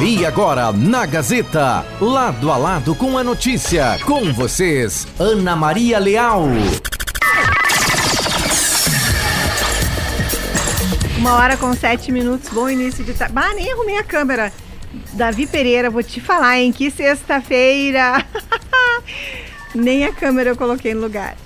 E agora, na Gazeta, lado a lado com a notícia, com vocês, Ana Maria Leal. Uma hora com sete minutos, bom início de tarde. Ah, nem arrumei a câmera. Davi Pereira, vou te falar, hein? Que sexta-feira! nem a câmera eu coloquei no lugar.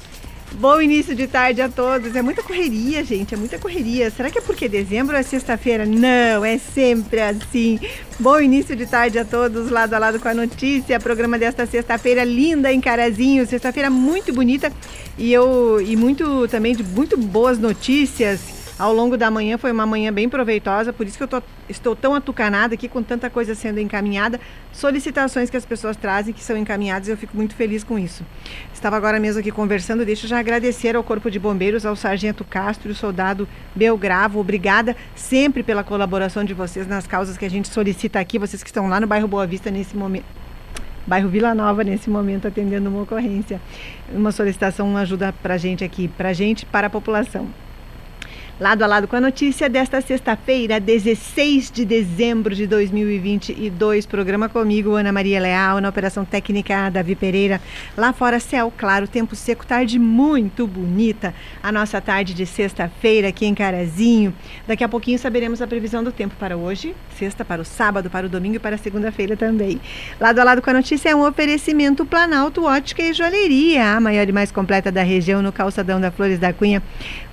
Bom início de tarde a todos. É muita correria, gente, é muita correria. Será que é porque dezembro é sexta-feira? Não, é sempre assim. Bom início de tarde a todos, lado a lado com a notícia. Programa desta sexta-feira linda em Carazinho, sexta-feira muito bonita e eu e muito também de muito boas notícias ao longo da manhã. Foi uma manhã bem proveitosa, por isso que eu tô, estou tão atucanada aqui com tanta coisa sendo encaminhada. Solicitações que as pessoas trazem que são encaminhadas, eu fico muito feliz com isso. Estava agora mesmo aqui conversando, deixa eu já agradecer ao Corpo de Bombeiros, ao Sargento Castro e o soldado Belgravo. Obrigada sempre pela colaboração de vocês nas causas que a gente solicita aqui, vocês que estão lá no bairro Boa Vista nesse momento bairro Vila Nova nesse momento atendendo uma ocorrência. Uma solicitação, uma ajuda para a gente aqui, para gente, para a população. Lado a lado com a notícia desta sexta-feira, 16 de dezembro de 2022. Programa comigo, Ana Maria Leal, na Operação Técnica Davi Pereira. Lá fora, céu claro, tempo seco, tarde muito bonita. A nossa tarde de sexta-feira aqui em Carazinho. Daqui a pouquinho saberemos a previsão do tempo para hoje, sexta, para o sábado, para o domingo e para a segunda-feira também. Lado a lado com a notícia é um oferecimento Planalto Ótica e Joalheria, a maior e mais completa da região no calçadão da Flores da Cunha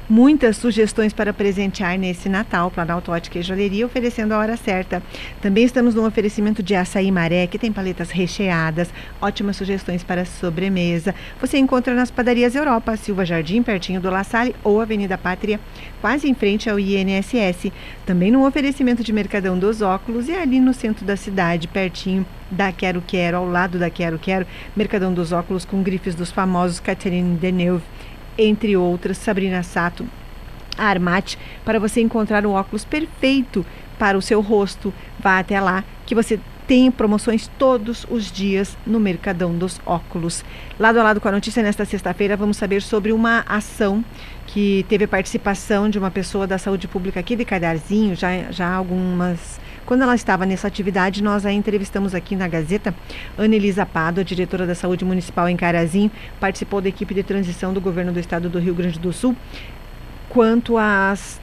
muitas sugestões para presentear nesse Natal. Planalto Ótica e Joalheria oferecendo a hora certa. Também estamos no oferecimento de açaí maré, que tem paletas recheadas, ótimas sugestões para sobremesa. Você encontra nas padarias Europa, Silva Jardim, pertinho do La Salle, ou Avenida Pátria, quase em frente ao INSS. Também no oferecimento de Mercadão dos Óculos e ali no centro da cidade, pertinho da Quero Quero, ao lado da Quero Quero, Mercadão dos Óculos com grifes dos famosos Catherine Deneuve entre outras, Sabrina Sato, a Armate, para você encontrar o óculos perfeito para o seu rosto. Vá até lá que você tem promoções todos os dias no Mercadão dos Óculos. Lado a lado com a notícia, nesta sexta-feira, vamos saber sobre uma ação que teve participação de uma pessoa da saúde pública aqui de Cadarzinho, já, já algumas quando ela estava nessa atividade, nós a entrevistamos aqui na Gazeta. Ana Elisa Pado, diretora da Saúde Municipal em Carazinho, participou da equipe de transição do governo do estado do Rio Grande do Sul quanto às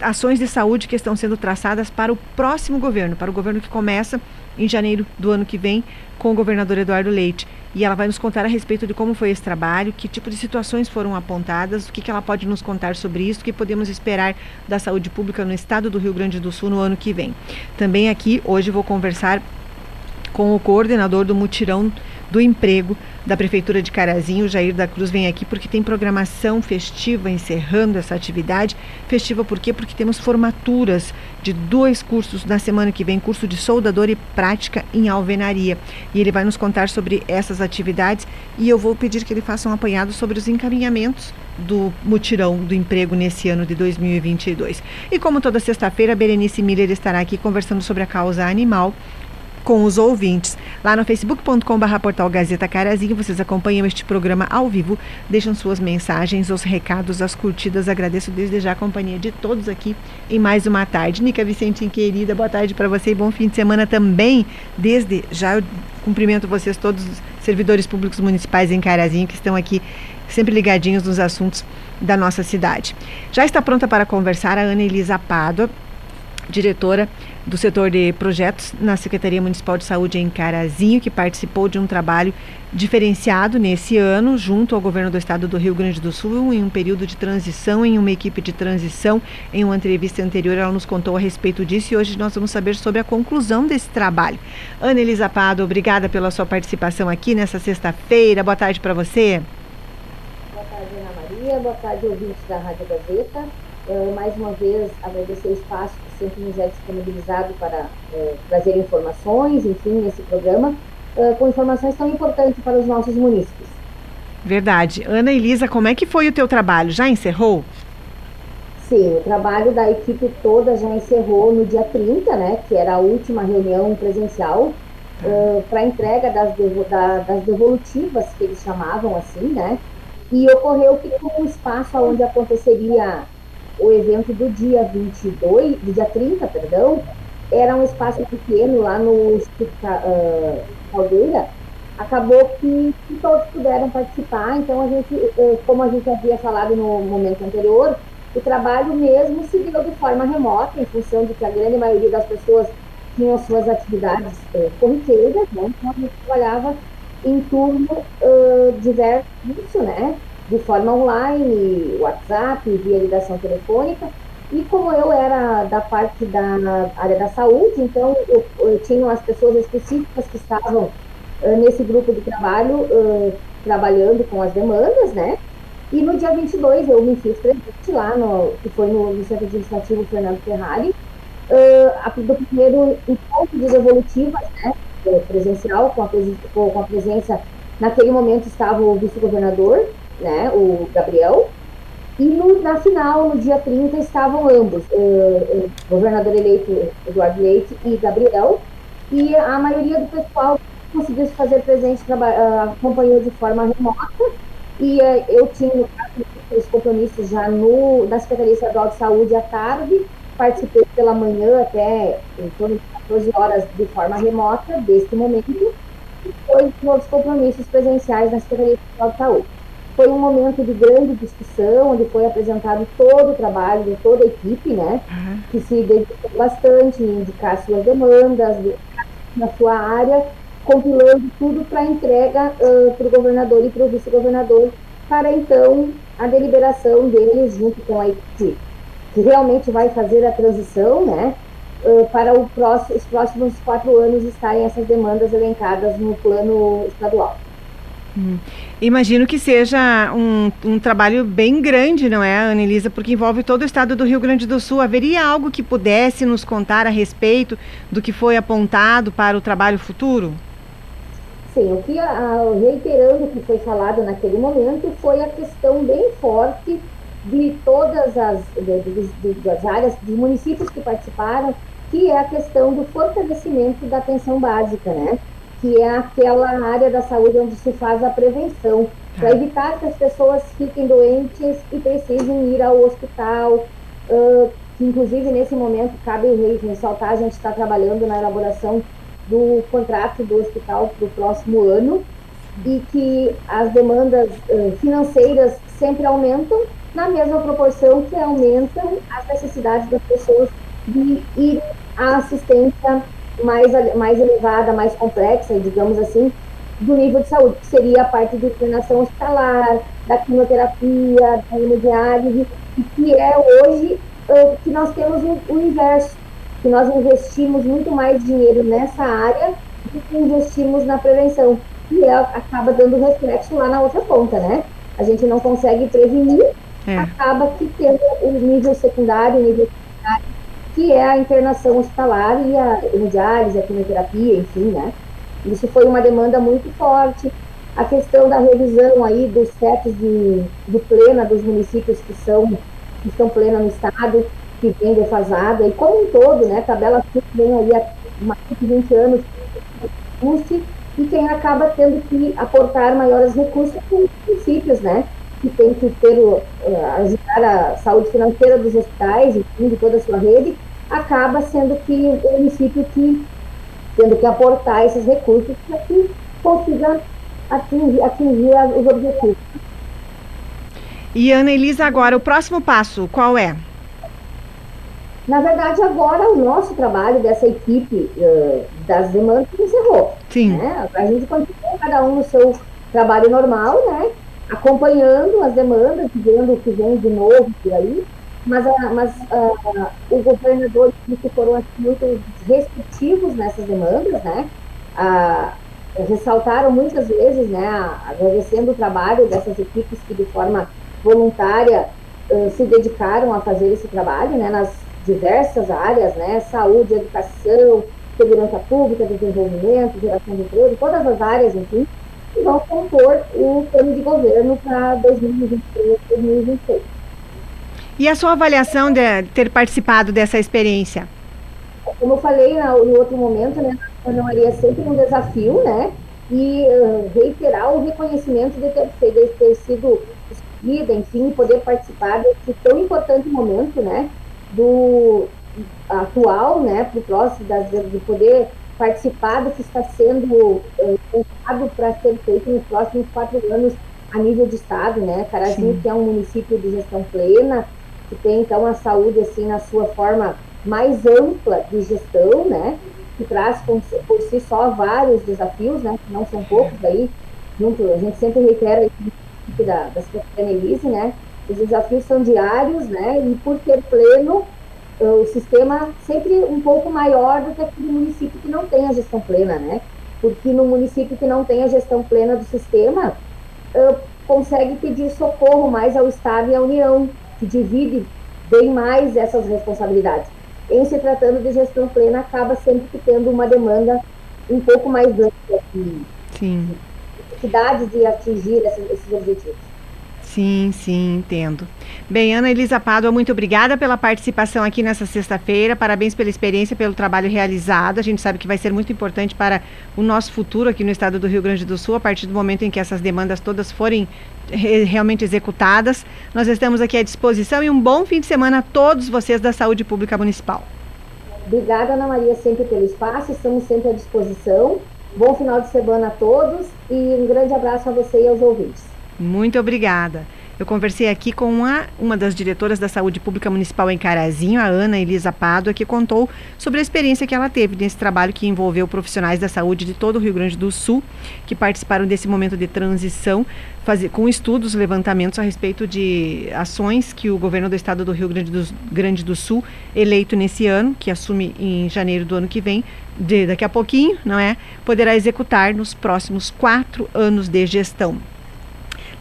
ações de saúde que estão sendo traçadas para o próximo governo, para o governo que começa em janeiro do ano que vem com o governador Eduardo Leite. E ela vai nos contar a respeito de como foi esse trabalho, que tipo de situações foram apontadas, o que, que ela pode nos contar sobre isso, o que podemos esperar da saúde pública no estado do Rio Grande do Sul no ano que vem. Também aqui, hoje, vou conversar com o coordenador do mutirão do emprego da Prefeitura de Carazinho, Jair da Cruz, vem aqui porque tem programação festiva encerrando essa atividade. Festiva por quê? Porque temos formaturas de dois cursos na semana que vem, curso de soldador e prática em alvenaria. E ele vai nos contar sobre essas atividades e eu vou pedir que ele faça um apanhado sobre os encaminhamentos do mutirão do emprego nesse ano de 2022. E como toda sexta-feira, Berenice Miller estará aqui conversando sobre a causa animal com os ouvintes. Lá no facebook.com.br portal Gazeta Carazinho, vocês acompanham este programa ao vivo, deixam suas mensagens, os recados, as curtidas. Agradeço desde já a companhia de todos aqui em mais uma tarde. Nica Vicentinho, querida, boa tarde para você e bom fim de semana também. Desde já eu cumprimento vocês todos, os servidores públicos municipais em Carazinho, que estão aqui sempre ligadinhos nos assuntos da nossa cidade. Já está pronta para conversar a Ana Elisa Pádua, diretora do setor de projetos na Secretaria Municipal de Saúde em Carazinho, que participou de um trabalho diferenciado nesse ano, junto ao governo do estado do Rio Grande do Sul, em um período de transição, em uma equipe de transição. Em uma entrevista anterior, ela nos contou a respeito disso e hoje nós vamos saber sobre a conclusão desse trabalho. Ana Elisa Pado, obrigada pela sua participação aqui nessa sexta-feira. Boa tarde para você. Boa tarde, Ana Maria. Boa tarde, ouvintes da Rádio Gazeta. Uh, mais uma vez, agradecer o espaço que sempre nos é disponibilizado para uh, trazer informações, enfim, nesse programa, uh, com informações tão importantes para os nossos munícipes. Verdade. Ana Elisa, como é que foi o teu trabalho? Já encerrou? Sim, o trabalho da equipe toda já encerrou no dia 30, né, que era a última reunião presencial, para entrega das, devo da, das devolutivas, que eles chamavam assim, né, e ocorreu que com o espaço onde aconteceria o evento do dia 22, do dia 30, perdão, era um espaço pequeno lá no Instituto uh, Caldeira, acabou que, que, todos puderam participar, então a gente, como a gente havia falado no momento anterior, o trabalho mesmo se deu de forma remota, em função de que a grande maioria das pessoas tinham suas atividades uh, corriqueiras, né? então a gente trabalhava em turno uh, diverso, né? De forma online, WhatsApp, via ligação telefônica, e como eu era da parte da área da saúde, então eu, eu tinha as pessoas específicas que estavam uh, nesse grupo de trabalho, uh, trabalhando com as demandas, né? E no dia 22 eu me fiz presente lá, no, que foi no, no Centro Administrativo Fernando Ferrari, uh, do primeiro encontro de devolutivas, né? Presencial, com a, com a presença, naquele momento estava o vice-governador, né? O Gabriel, e no, na final, no dia 30, estavam ambos, o, o governador eleito Eduardo Leite e Gabriel, e a maioria do pessoal conseguiu se fazer presente, uh, acompanhou de forma remota, e uh, eu tinha os compromissos já no, na Secretaria Estadual de Saúde à tarde, participei pela manhã até em torno de 14 horas de forma remota deste momento, e depois outros compromissos presenciais na Secretaria Estadual de Saúde. Foi um momento de grande discussão, onde foi apresentado todo o trabalho de toda a equipe, né? Uhum. Que se dedicou bastante em indicar suas demandas na sua área, compilando tudo para entrega uh, para o governador e para o vice-governador, para então a deliberação deles junto com a equipe que realmente vai fazer a transição, né? Uh, para próximo, os próximos quatro anos estarem essas demandas elencadas no plano estadual. Hum. Imagino que seja um, um trabalho bem grande, não é, Anelisa? Porque envolve todo o estado do Rio Grande do Sul. Haveria algo que pudesse nos contar a respeito do que foi apontado para o trabalho futuro? Sim, o que, reiterando o que foi falado naquele momento, foi a questão bem forte de todas as de, de, das áreas, dos municípios que participaram, que é a questão do fortalecimento da atenção básica, né? Que é aquela área da saúde onde se faz a prevenção, para evitar que as pessoas fiquem doentes e precisem ir ao hospital. Uh, inclusive, nesse momento, cabe ressaltar, a gente está trabalhando na elaboração do contrato do hospital para o próximo ano e que as demandas uh, financeiras sempre aumentam na mesma proporção que aumentam as necessidades das pessoas de ir à assistência mais, mais elevada, mais complexa, digamos assim, do nível de saúde, que seria a parte de internação hospitalar, da quimioterapia, da hemodiálise, e que é hoje uh, que nós temos o, o inverso, que nós investimos muito mais dinheiro nessa área do que investimos na prevenção, e é, acaba dando reflexo lá na outra ponta, né? A gente não consegue prevenir, é. acaba que tendo o nível secundário, o nível que é a internação hospitalar e a hemodiálise, a quimioterapia, enfim, né? Isso foi uma demanda muito forte. A questão da revisão aí dos tetos de, de plena dos municípios que são que estão plena no estado, que vem defasada, e como um todo, né, tabela vem aí há mais de 20 anos, e quem acaba tendo que aportar maiores recursos são os municípios, né, que tem que ter, uh, ajudar a saúde financeira dos hospitais, enfim, de toda a sua rede, acaba sendo que o município que tendo que aportar esses recursos para que consiga atingir, atingir os objetivos. E Ana Elisa, agora o próximo passo, qual é? Na verdade, agora o nosso trabalho dessa equipe uh, das demandas encerrou. Sim. Né? A gente continua cada um no seu trabalho normal, né? Acompanhando as demandas, vendo o que vem de novo por aí, mas, ah, mas uh, o governador que foram muito restritivos nessas demandas, né? Uh, ressaltaram muitas vezes, né, agradecendo o trabalho dessas equipes que de forma voluntária uh, se dedicaram a fazer esse trabalho, né, nas diversas áreas, né, saúde, educação, segurança pública, desenvolvimento, geração de emprego, todas as áreas, enfim, e vão compor o plano de governo para 2023 2026. E a sua avaliação de ter participado dessa experiência? Como eu falei no outro momento, né, Ana Maria, é sempre um desafio, né? E uh, reiterar o reconhecimento de ter, de ter sido escolhida, enfim, poder participar desse tão importante momento, né? Do, atual, né, para o próximo, das, de poder participar do que está sendo pensado uh, para ser feito nos próximos quatro anos a nível de estado, né? Carazinho, Sim. que é um município de gestão plena, que tem então a saúde assim na sua forma mais ampla de gestão, né? Que traz por si só vários desafios, né? Que não são poucos aí. Junto, a gente sempre reitera aqui da, da Secretaria Elise, né? Os desafios são diários, né? E por ter pleno, o sistema sempre um pouco maior do que aquele município que não tem a gestão plena, né? Porque no município que não tem a gestão plena do sistema, uh, consegue pedir socorro mais ao Estado e à União, que divide bem mais essas responsabilidades. Em se tratando de gestão plena, acaba sempre tendo uma demanda um pouco mais ampla de Sim. necessidade de atingir esses, esses objetivos. Sim, sim, entendo. Bem, Ana Elisa Pádua, muito obrigada pela participação aqui nessa sexta-feira. Parabéns pela experiência, pelo trabalho realizado. A gente sabe que vai ser muito importante para o nosso futuro aqui no estado do Rio Grande do Sul, a partir do momento em que essas demandas todas forem re realmente executadas. Nós estamos aqui à disposição e um bom fim de semana a todos vocês da Saúde Pública Municipal. Obrigada, Ana Maria, sempre pelo espaço. Estamos sempre à disposição. Bom final de semana a todos e um grande abraço a você e aos ouvintes. Muito obrigada. Eu conversei aqui com uma, uma das diretoras da Saúde Pública Municipal em Carazinho, a Ana Elisa Pádua, que contou sobre a experiência que ela teve nesse trabalho que envolveu profissionais da saúde de todo o Rio Grande do Sul, que participaram desse momento de transição, fazer, com estudos, levantamentos a respeito de ações que o governo do estado do Rio Grande do, Grande do Sul, eleito nesse ano, que assume em janeiro do ano que vem, de, daqui a pouquinho, não é? Poderá executar nos próximos quatro anos de gestão.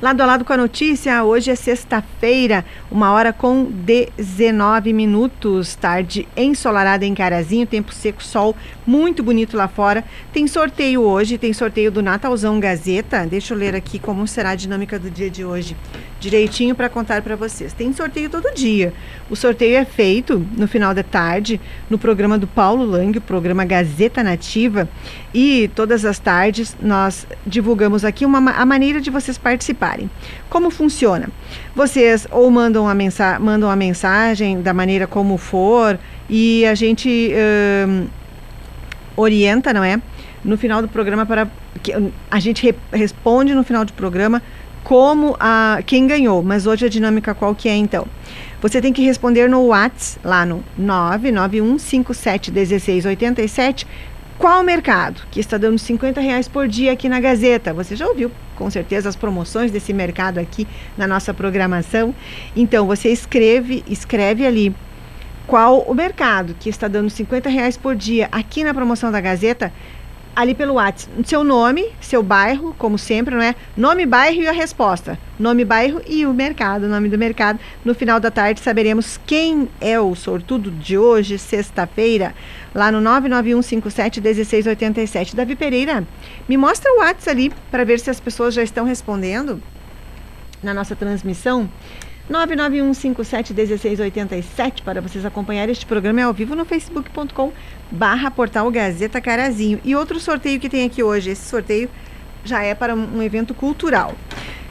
Lado a lado com a notícia, hoje é sexta-feira, uma hora com 19 minutos, tarde ensolarada em Carazinho, tempo seco, sol, muito bonito lá fora. Tem sorteio hoje, tem sorteio do Natalzão Gazeta. Deixa eu ler aqui como será a dinâmica do dia de hoje, direitinho para contar para vocês. Tem sorteio todo dia. O sorteio é feito no final da tarde no programa do Paulo Lang, o programa Gazeta Nativa, e todas as tardes nós divulgamos aqui uma, a maneira de vocês participarem. Como funciona? Vocês ou mandam a, mensa mandam a mensagem da maneira como for e a gente uh, orienta, não é? No final do programa para que a gente re responde no final do programa como a quem ganhou, mas hoje a dinâmica qual que é então? Você tem que responder no WhatsApp lá no 991571687 qual mercado que está dando 50 reais por dia aqui na Gazeta? Você já ouviu com certeza as promoções desse mercado aqui na nossa programação. Então você escreve, escreve ali qual o mercado que está dando 50 reais por dia aqui na promoção da Gazeta ali pelo WhatsApp, seu nome, seu bairro, como sempre, não é? Nome, bairro e a resposta. Nome, bairro e o mercado, o nome do mercado. No final da tarde saberemos quem é o sortudo de hoje, sexta-feira, lá no 991571687. Davi Pereira, me mostra o WhatsApp ali para ver se as pessoas já estão respondendo na nossa transmissão. 991571687 para vocês acompanharem este programa é ao vivo no facebook.com barra portal Gazeta Carazinho. E outro sorteio que tem aqui hoje, esse sorteio já é para um evento cultural.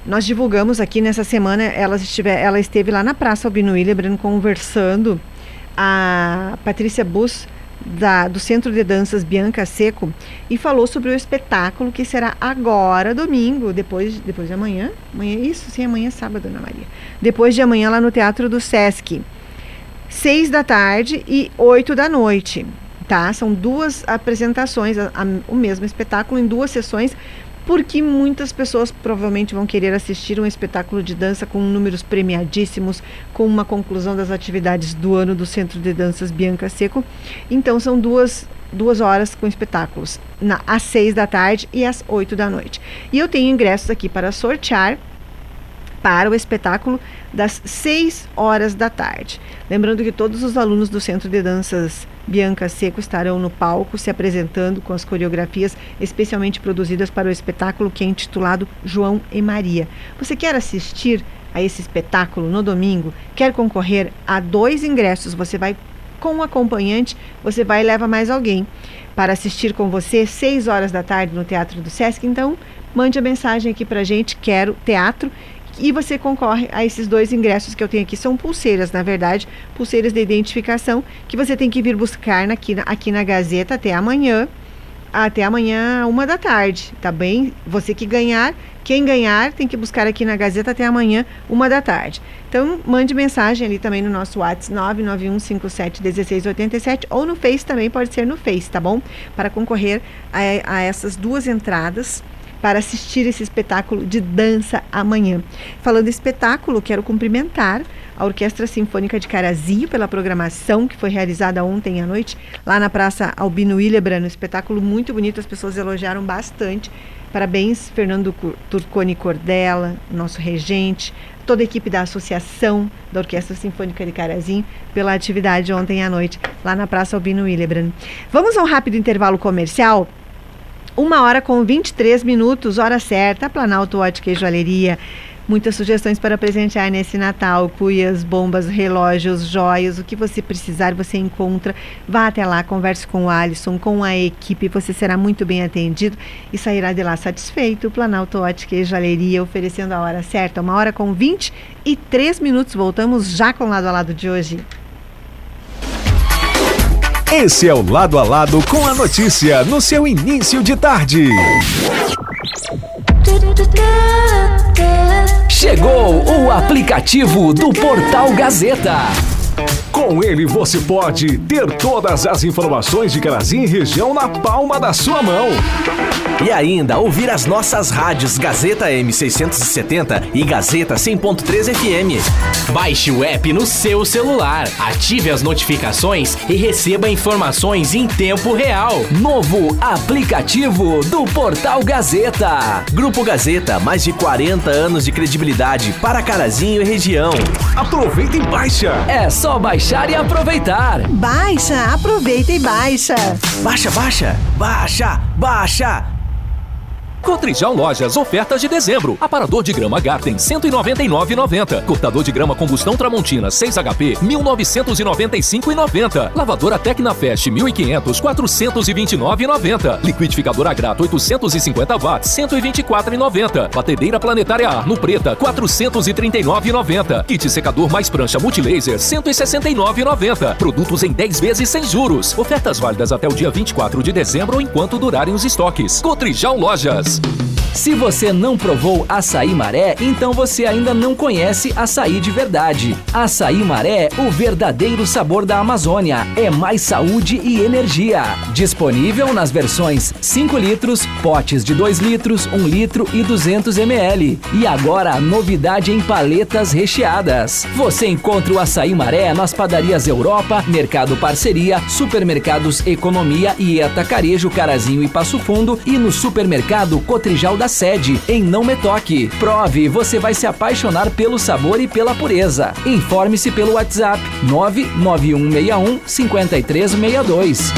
Nós divulgamos aqui nessa semana, ela, estiver, ela esteve lá na Praça Albino Willebrand conversando, a Patrícia Bus, da, do Centro de Danças Bianca Seco e falou sobre o espetáculo que será agora, domingo, depois, depois de amanhã. Amanhã, isso sim, amanhã é sábado, Ana Maria. Depois de amanhã, lá no Teatro do Sesc. Seis da tarde e oito da noite. Tá? São duas apresentações, a, a, o mesmo espetáculo em duas sessões porque muitas pessoas provavelmente vão querer assistir um espetáculo de dança com números premiadíssimos, com uma conclusão das atividades do ano do Centro de Danças Bianca Seco. Então são duas duas horas com espetáculos, na, às seis da tarde e às oito da noite. E eu tenho ingressos aqui para sortear para o espetáculo das 6 horas da tarde. Lembrando que todos os alunos do Centro de Danças Bianca Seco estarão no palco se apresentando com as coreografias especialmente produzidas para o espetáculo que é intitulado João e Maria. Você quer assistir a esse espetáculo no domingo? Quer concorrer a dois ingressos? Você vai com um acompanhante, você vai e leva mais alguém para assistir com você 6 horas da tarde no Teatro do Sesc. Então, mande a mensagem aqui para gente, quero teatro e você concorre a esses dois ingressos que eu tenho aqui. São pulseiras, na verdade, pulseiras de identificação que você tem que vir buscar aqui, aqui na Gazeta até amanhã até amanhã, uma da tarde, tá bem? Você que ganhar, quem ganhar tem que buscar aqui na Gazeta até amanhã, uma da tarde. Então, mande mensagem ali também no nosso WhatsApp 991571687 ou no Face também, pode ser no Face, tá bom? Para concorrer a, a essas duas entradas para assistir esse espetáculo de dança amanhã. Falando espetáculo, quero cumprimentar a Orquestra Sinfônica de Carazinho pela programação que foi realizada ontem à noite lá na Praça Albino Willebrand, um espetáculo muito bonito, as pessoas elogiaram bastante. Parabéns, Fernando Turconi Cordela, nosso regente, toda a equipe da Associação da Orquestra Sinfônica de Carazinho pela atividade ontem à noite lá na Praça Albino Willebrand. Vamos a um rápido intervalo comercial uma hora com 23 minutos, hora certa, Planalto Ótica e Joalheria. Muitas sugestões para presentear nesse Natal: cuias, bombas, relógios, joias, o que você precisar você encontra. Vá até lá, converse com o Alisson, com a equipe, você será muito bem atendido e sairá de lá satisfeito. Planalto Ótica e oferecendo a hora certa, uma hora com 23 minutos. Voltamos já com o lado a lado de hoje. Esse é o Lado a Lado com a notícia no seu início de tarde. Chegou o aplicativo do Portal Gazeta. Com ele você pode ter todas as informações de Carazinho e região na palma da sua mão. E ainda ouvir as nossas rádios Gazeta M670 e Gazeta 100.3 FM. Baixe o app no seu celular, ative as notificações e receba informações em tempo real. Novo aplicativo do Portal Gazeta. Grupo Gazeta, mais de 40 anos de credibilidade para Carazinho e região. Aproveita e baixa. É só baixar e aproveitar. Baixa, aproveita e baixa. Baixa, baixa, baixa, baixa. Cotrijal Lojas, ofertas de dezembro. Aparador de grama Garten, 199,90. Cortador de grama combustão Tramontina, 6 HP, 1995,90. Lavadora Tecnafest, 1500, 429,90. Liquidificador Agrato, 850 watts, 124,90. Batedeira Planetária Arno Preta, 439,90. Kit secador mais prancha Multilaser, 169,90. Produtos em 10 vezes sem juros. Ofertas válidas até o dia 24 de dezembro enquanto durarem os estoques. Cotrijal Lojas. Peace. Se você não provou açaí maré, então você ainda não conhece açaí de verdade. Açaí maré, o verdadeiro sabor da Amazônia. É mais saúde e energia. Disponível nas versões 5 litros, potes de 2 litros, 1 litro e 200 ml. E agora a novidade em paletas recheadas. Você encontra o açaí maré nas padarias Europa, Mercado Parceria, Supermercados Economia e Atacarejo Carazinho e Passo Fundo e no supermercado Cotrijal da sede, em Não Me Toque. Prove, você vai se apaixonar pelo sabor e pela pureza. Informe-se pelo WhatsApp 99161 5362.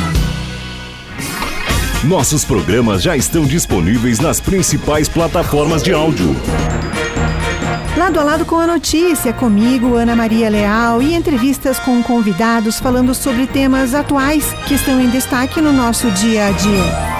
Nossos programas já estão disponíveis nas principais plataformas de áudio. Lado a lado com a notícia, comigo, Ana Maria Leal, e entrevistas com convidados falando sobre temas atuais que estão em destaque no nosso dia a dia.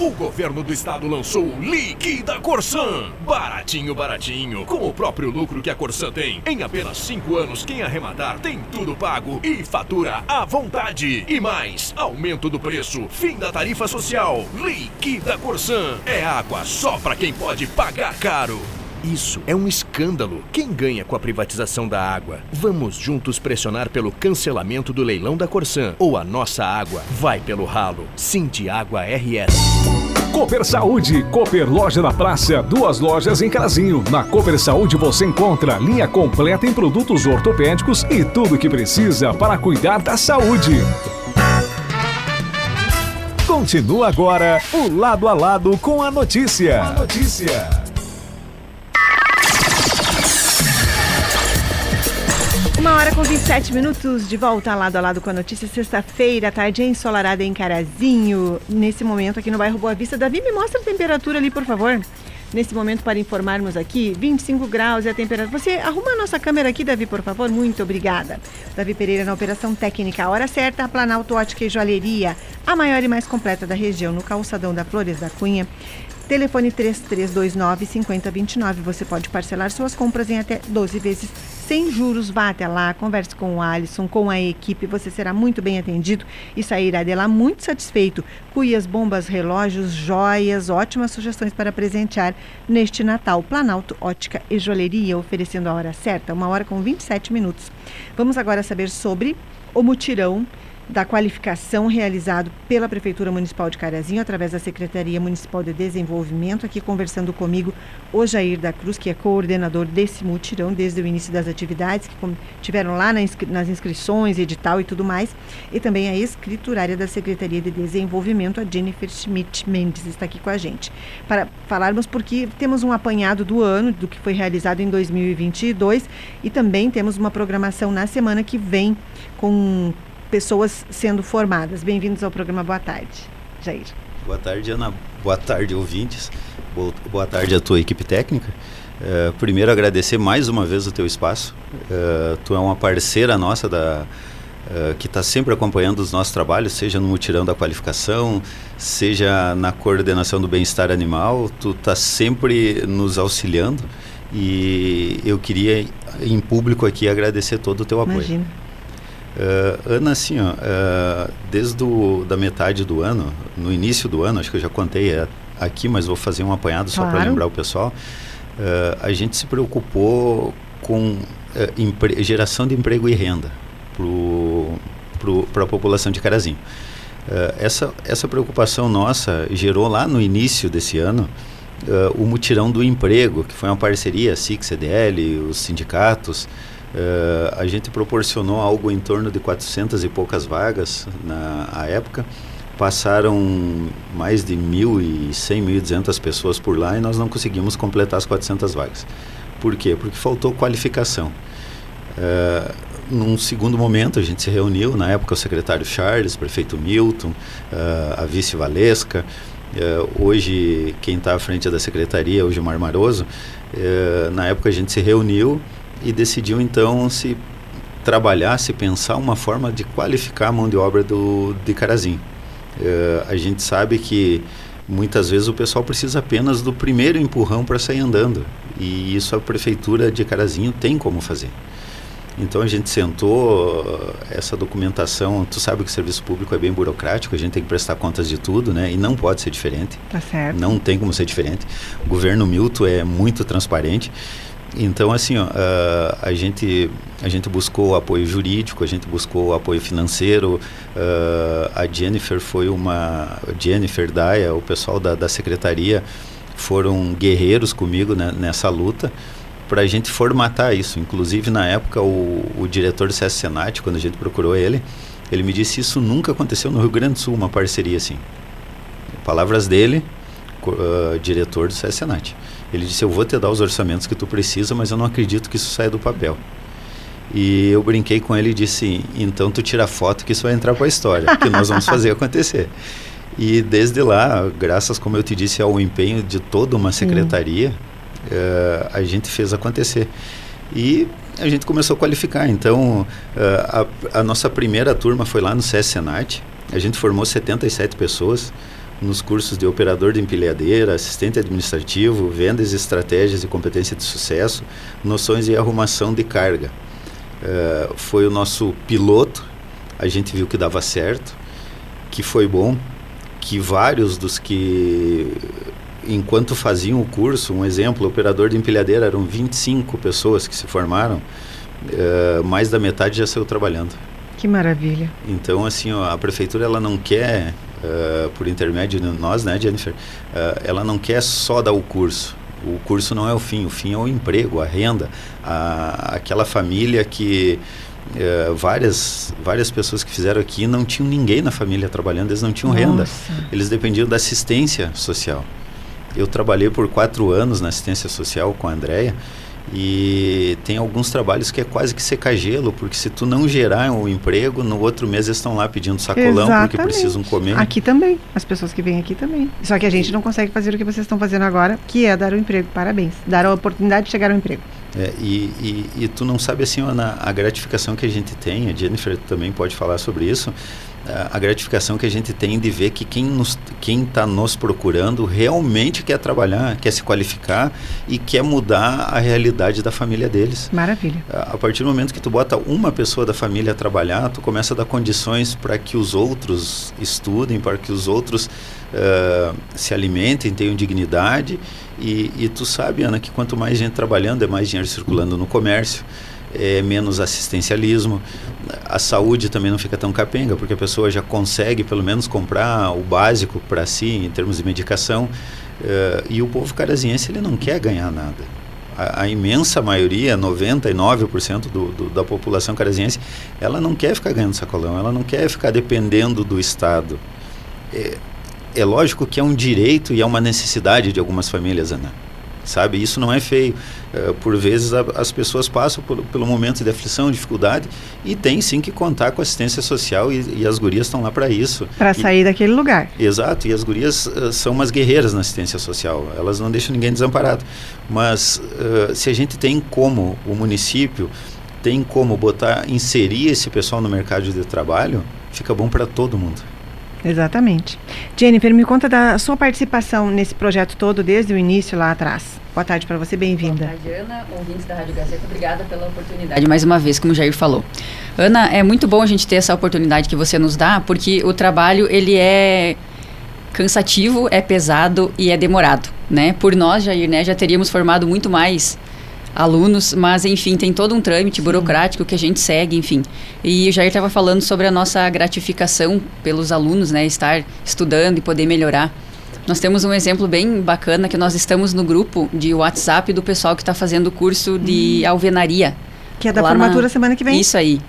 O governo do estado lançou o Liquida Corsan. Baratinho, baratinho. Com o próprio lucro que a Corsan tem. Em apenas cinco anos, quem arrematar tem tudo pago e fatura à vontade. E mais, aumento do preço, fim da tarifa social. Liquida Corsan. É água só para quem pode pagar caro. Isso é um escândalo. Quem ganha com a privatização da água? Vamos juntos pressionar pelo cancelamento do leilão da Corsan ou a nossa água vai pelo ralo. Cinti Água RS. Cooper Saúde, Cooper Loja na Praça, duas lojas em Carazinho. Na Cooper Saúde você encontra linha completa em produtos ortopédicos e tudo o que precisa para cuidar da saúde. Continua agora o lado a lado com a notícia. A notícia. Uma hora com 27 minutos, de volta lado a lado com a notícia. Sexta-feira, tarde ensolarada em Carazinho. Nesse momento aqui no bairro Boa Vista. Davi, me mostra a temperatura ali, por favor. Nesse momento, para informarmos aqui, 25 graus é a temperatura. Você arruma a nossa câmera aqui, Davi, por favor? Muito obrigada. Davi Pereira na Operação Técnica. A hora certa, Planalto Ótica e Joalheria. A maior e mais completa da região, no calçadão da Flores da Cunha. Telefone 3329-5029. Você pode parcelar suas compras em até 12 vezes sem juros. Vá até lá, converse com o Alisson, com a equipe. Você será muito bem atendido e sairá de lá muito satisfeito. Cuias, bombas, relógios, joias, ótimas sugestões para presentear neste Natal. Planalto Ótica e Joalheria, oferecendo a hora certa, uma hora com 27 minutos. Vamos agora saber sobre o mutirão da qualificação realizado pela Prefeitura Municipal de Carazinho, através da Secretaria Municipal de Desenvolvimento, aqui conversando comigo o Jair da Cruz, que é coordenador desse mutirão desde o início das atividades, que tiveram lá nas inscrições, edital e tudo mais, e também a escriturária da Secretaria de Desenvolvimento, a Jennifer Schmidt Mendes, está aqui com a gente, para falarmos porque temos um apanhado do ano, do que foi realizado em 2022, e também temos uma programação na semana que vem com pessoas sendo formadas. Bem-vindos ao programa Boa Tarde, Jair. Boa tarde, Ana. Boa tarde, ouvintes. Boa tarde à tua equipe técnica. Uh, primeiro, agradecer mais uma vez o teu espaço. Uh, tu é uma parceira nossa da, uh, que está sempre acompanhando os nossos trabalhos, seja no mutirão da qualificação, seja na coordenação do bem-estar animal. Tu está sempre nos auxiliando e eu queria, em público aqui, agradecer todo o teu apoio. Imagina. Uh, Ana, assim, ó, uh, desde o, da metade do ano, no início do ano, acho que eu já contei é, aqui, mas vou fazer um apanhado só para lembrar o pessoal. Uh, a gente se preocupou com geração de emprego e renda para a população de Carazinho. essa, essa preocupação nossa gerou lá no início desse ano o mutirão do emprego, que foi uma parceria, SIC, CDL, os sindicatos, Uh, a gente proporcionou algo em torno de 400 e poucas vagas na época. Passaram mais de 1.100, 1.200 pessoas por lá e nós não conseguimos completar as 400 vagas. Por quê? Porque faltou qualificação. Uh, num segundo momento, a gente se reuniu, na época o secretário Charles, prefeito Milton, uh, a vice Valesca, uh, hoje quem está à frente da secretaria, o Gilmar Maroso, na época a gente se reuniu e decidiu então se trabalhar, se pensar uma forma de qualificar a mão de obra do, de Carazinho. Uh, a gente sabe que muitas vezes o pessoal precisa apenas do primeiro empurrão para sair andando e isso a prefeitura de Carazinho tem como fazer. Então a gente sentou essa documentação. Tu sabe que o serviço público é bem burocrático, a gente tem que prestar contas de tudo, né? E não pode ser diferente. Tá certo. Não tem como ser diferente. O governo Milton é muito transparente. Então, assim, ó, a, gente, a gente buscou apoio jurídico, a gente buscou apoio financeiro. A Jennifer foi uma. Jennifer Daia, o pessoal da, da secretaria, foram guerreiros comigo né, nessa luta para a gente formatar isso. Inclusive, na época, o, o diretor do CS Senat, quando a gente procurou ele, ele me disse: Isso nunca aconteceu no Rio Grande do Sul, uma parceria assim. Palavras dele, uh, diretor do CS Senat. Ele disse: Eu vou te dar os orçamentos que tu precisa, mas eu não acredito que isso saia do papel. E eu brinquei com ele e disse: Então tu tira foto que isso vai entrar para a história, que nós vamos fazer acontecer. E desde lá, graças, como eu te disse, ao empenho de toda uma secretaria, uh, a gente fez acontecer. E a gente começou a qualificar. Então, uh, a, a, nossa primeira turma foi lá no CS Senat. A gente formou 77 pessoas nos cursos de operador de empilhadeira, assistente administrativo, vendas, estratégias e competência de sucesso, noções e arrumação de carga. Uh, foi o nosso piloto, a gente viu que dava certo, que foi bom, que vários dos que, enquanto faziam o curso, um exemplo, operador de empilhadeira, eram 25 pessoas que se formaram, uh, mais da metade já saiu trabalhando. Que maravilha. Então, assim, ó, a prefeitura ela não quer uh, por intermédio de nós, né, Jennifer, uh, ela não quer só dar o curso. O curso não é o fim, o fim é o emprego, a renda, a, aquela família que uh, várias, várias pessoas que fizeram aqui não tinham ninguém na família trabalhando, eles não tinham Nossa. renda, eles dependiam da assistência social. Eu trabalhei por quatro anos na assistência social com a Andrea E tem alguns trabalhos que é quase que secar gelo, porque se tu não gerar um emprego, no outro mês eles estão lá pedindo sacolão Exatamente. porque precisam comer. Aqui também, as pessoas que vêm aqui também. Só que a gente não consegue fazer o que vocês estão fazendo agora, que é dar o um emprego. Parabéns. Dar a oportunidade de chegar ao emprego. É, e, e, e, tu não sabe assim Ana, a gratificação que a gente tem, a Jennifer também pode falar sobre isso, a, a gratificação que a gente tem de ver que quem nos, quem está nos procurando realmente quer trabalhar, quer se qualificar e quer mudar a realidade da família deles. Maravilha. A, a partir do momento que tu bota uma pessoa da família a trabalhar, tu começa a dar condições para que os outros estudem, para que os outros uh, se alimentem, tenham dignidade e, e tu sabe, Ana, que quanto mais gente trabalhando, é mais dinheiro circulando no comércio é menos assistencialismo. A saúde também não fica tão capenga, porque a pessoa já consegue pelo menos comprar o básico para si em termos de medicação. Uh, e o povo caraziense ele não quer ganhar nada. A, a imensa maioria, 99% do, do, da população caraziense, ela não quer ficar ganhando sacolão, ela não quer ficar dependendo do Estado. É, é lógico que é um direito e é uma necessidade de algumas famílias, Ana sabe? Isso não é feio. Uh, por vezes a, as pessoas passam por, pelo momento de aflição, dificuldade e tem sim que contar com assistência social e, e as gurias estão lá para isso. Para sair daquele lugar. Exato, e as gurias uh, são umas guerreiras na assistência social, elas não deixam ninguém desamparado. Mas uh, se a gente tem como o município tem como botar, inserir esse pessoal no mercado de trabalho, fica bom para todo mundo. Exatamente. Jennifer, me conta da sua participação nesse projeto todo desde o início lá atrás. Boa tarde para você, bem-vinda. Boa tarde, Ana, ouvintes da Rádio Gazeta, obrigada pela oportunidade mais uma vez, como o Jair falou. Ana, é muito bom a gente ter essa oportunidade que você nos dá, porque o trabalho, ele é cansativo, é pesado e é demorado, né? Por nós, Jair, né, já teríamos formado muito mais alunos, mas enfim, tem todo um trâmite burocrático que a gente segue, enfim. E o Jair estava falando sobre a nossa gratificação pelos alunos, né, estar estudando e poder melhorar. Nós temos um exemplo bem bacana que nós estamos no grupo de WhatsApp do pessoal que está fazendo o curso de hum. alvenaria. Que é da formatura na... semana que vem. Isso aí.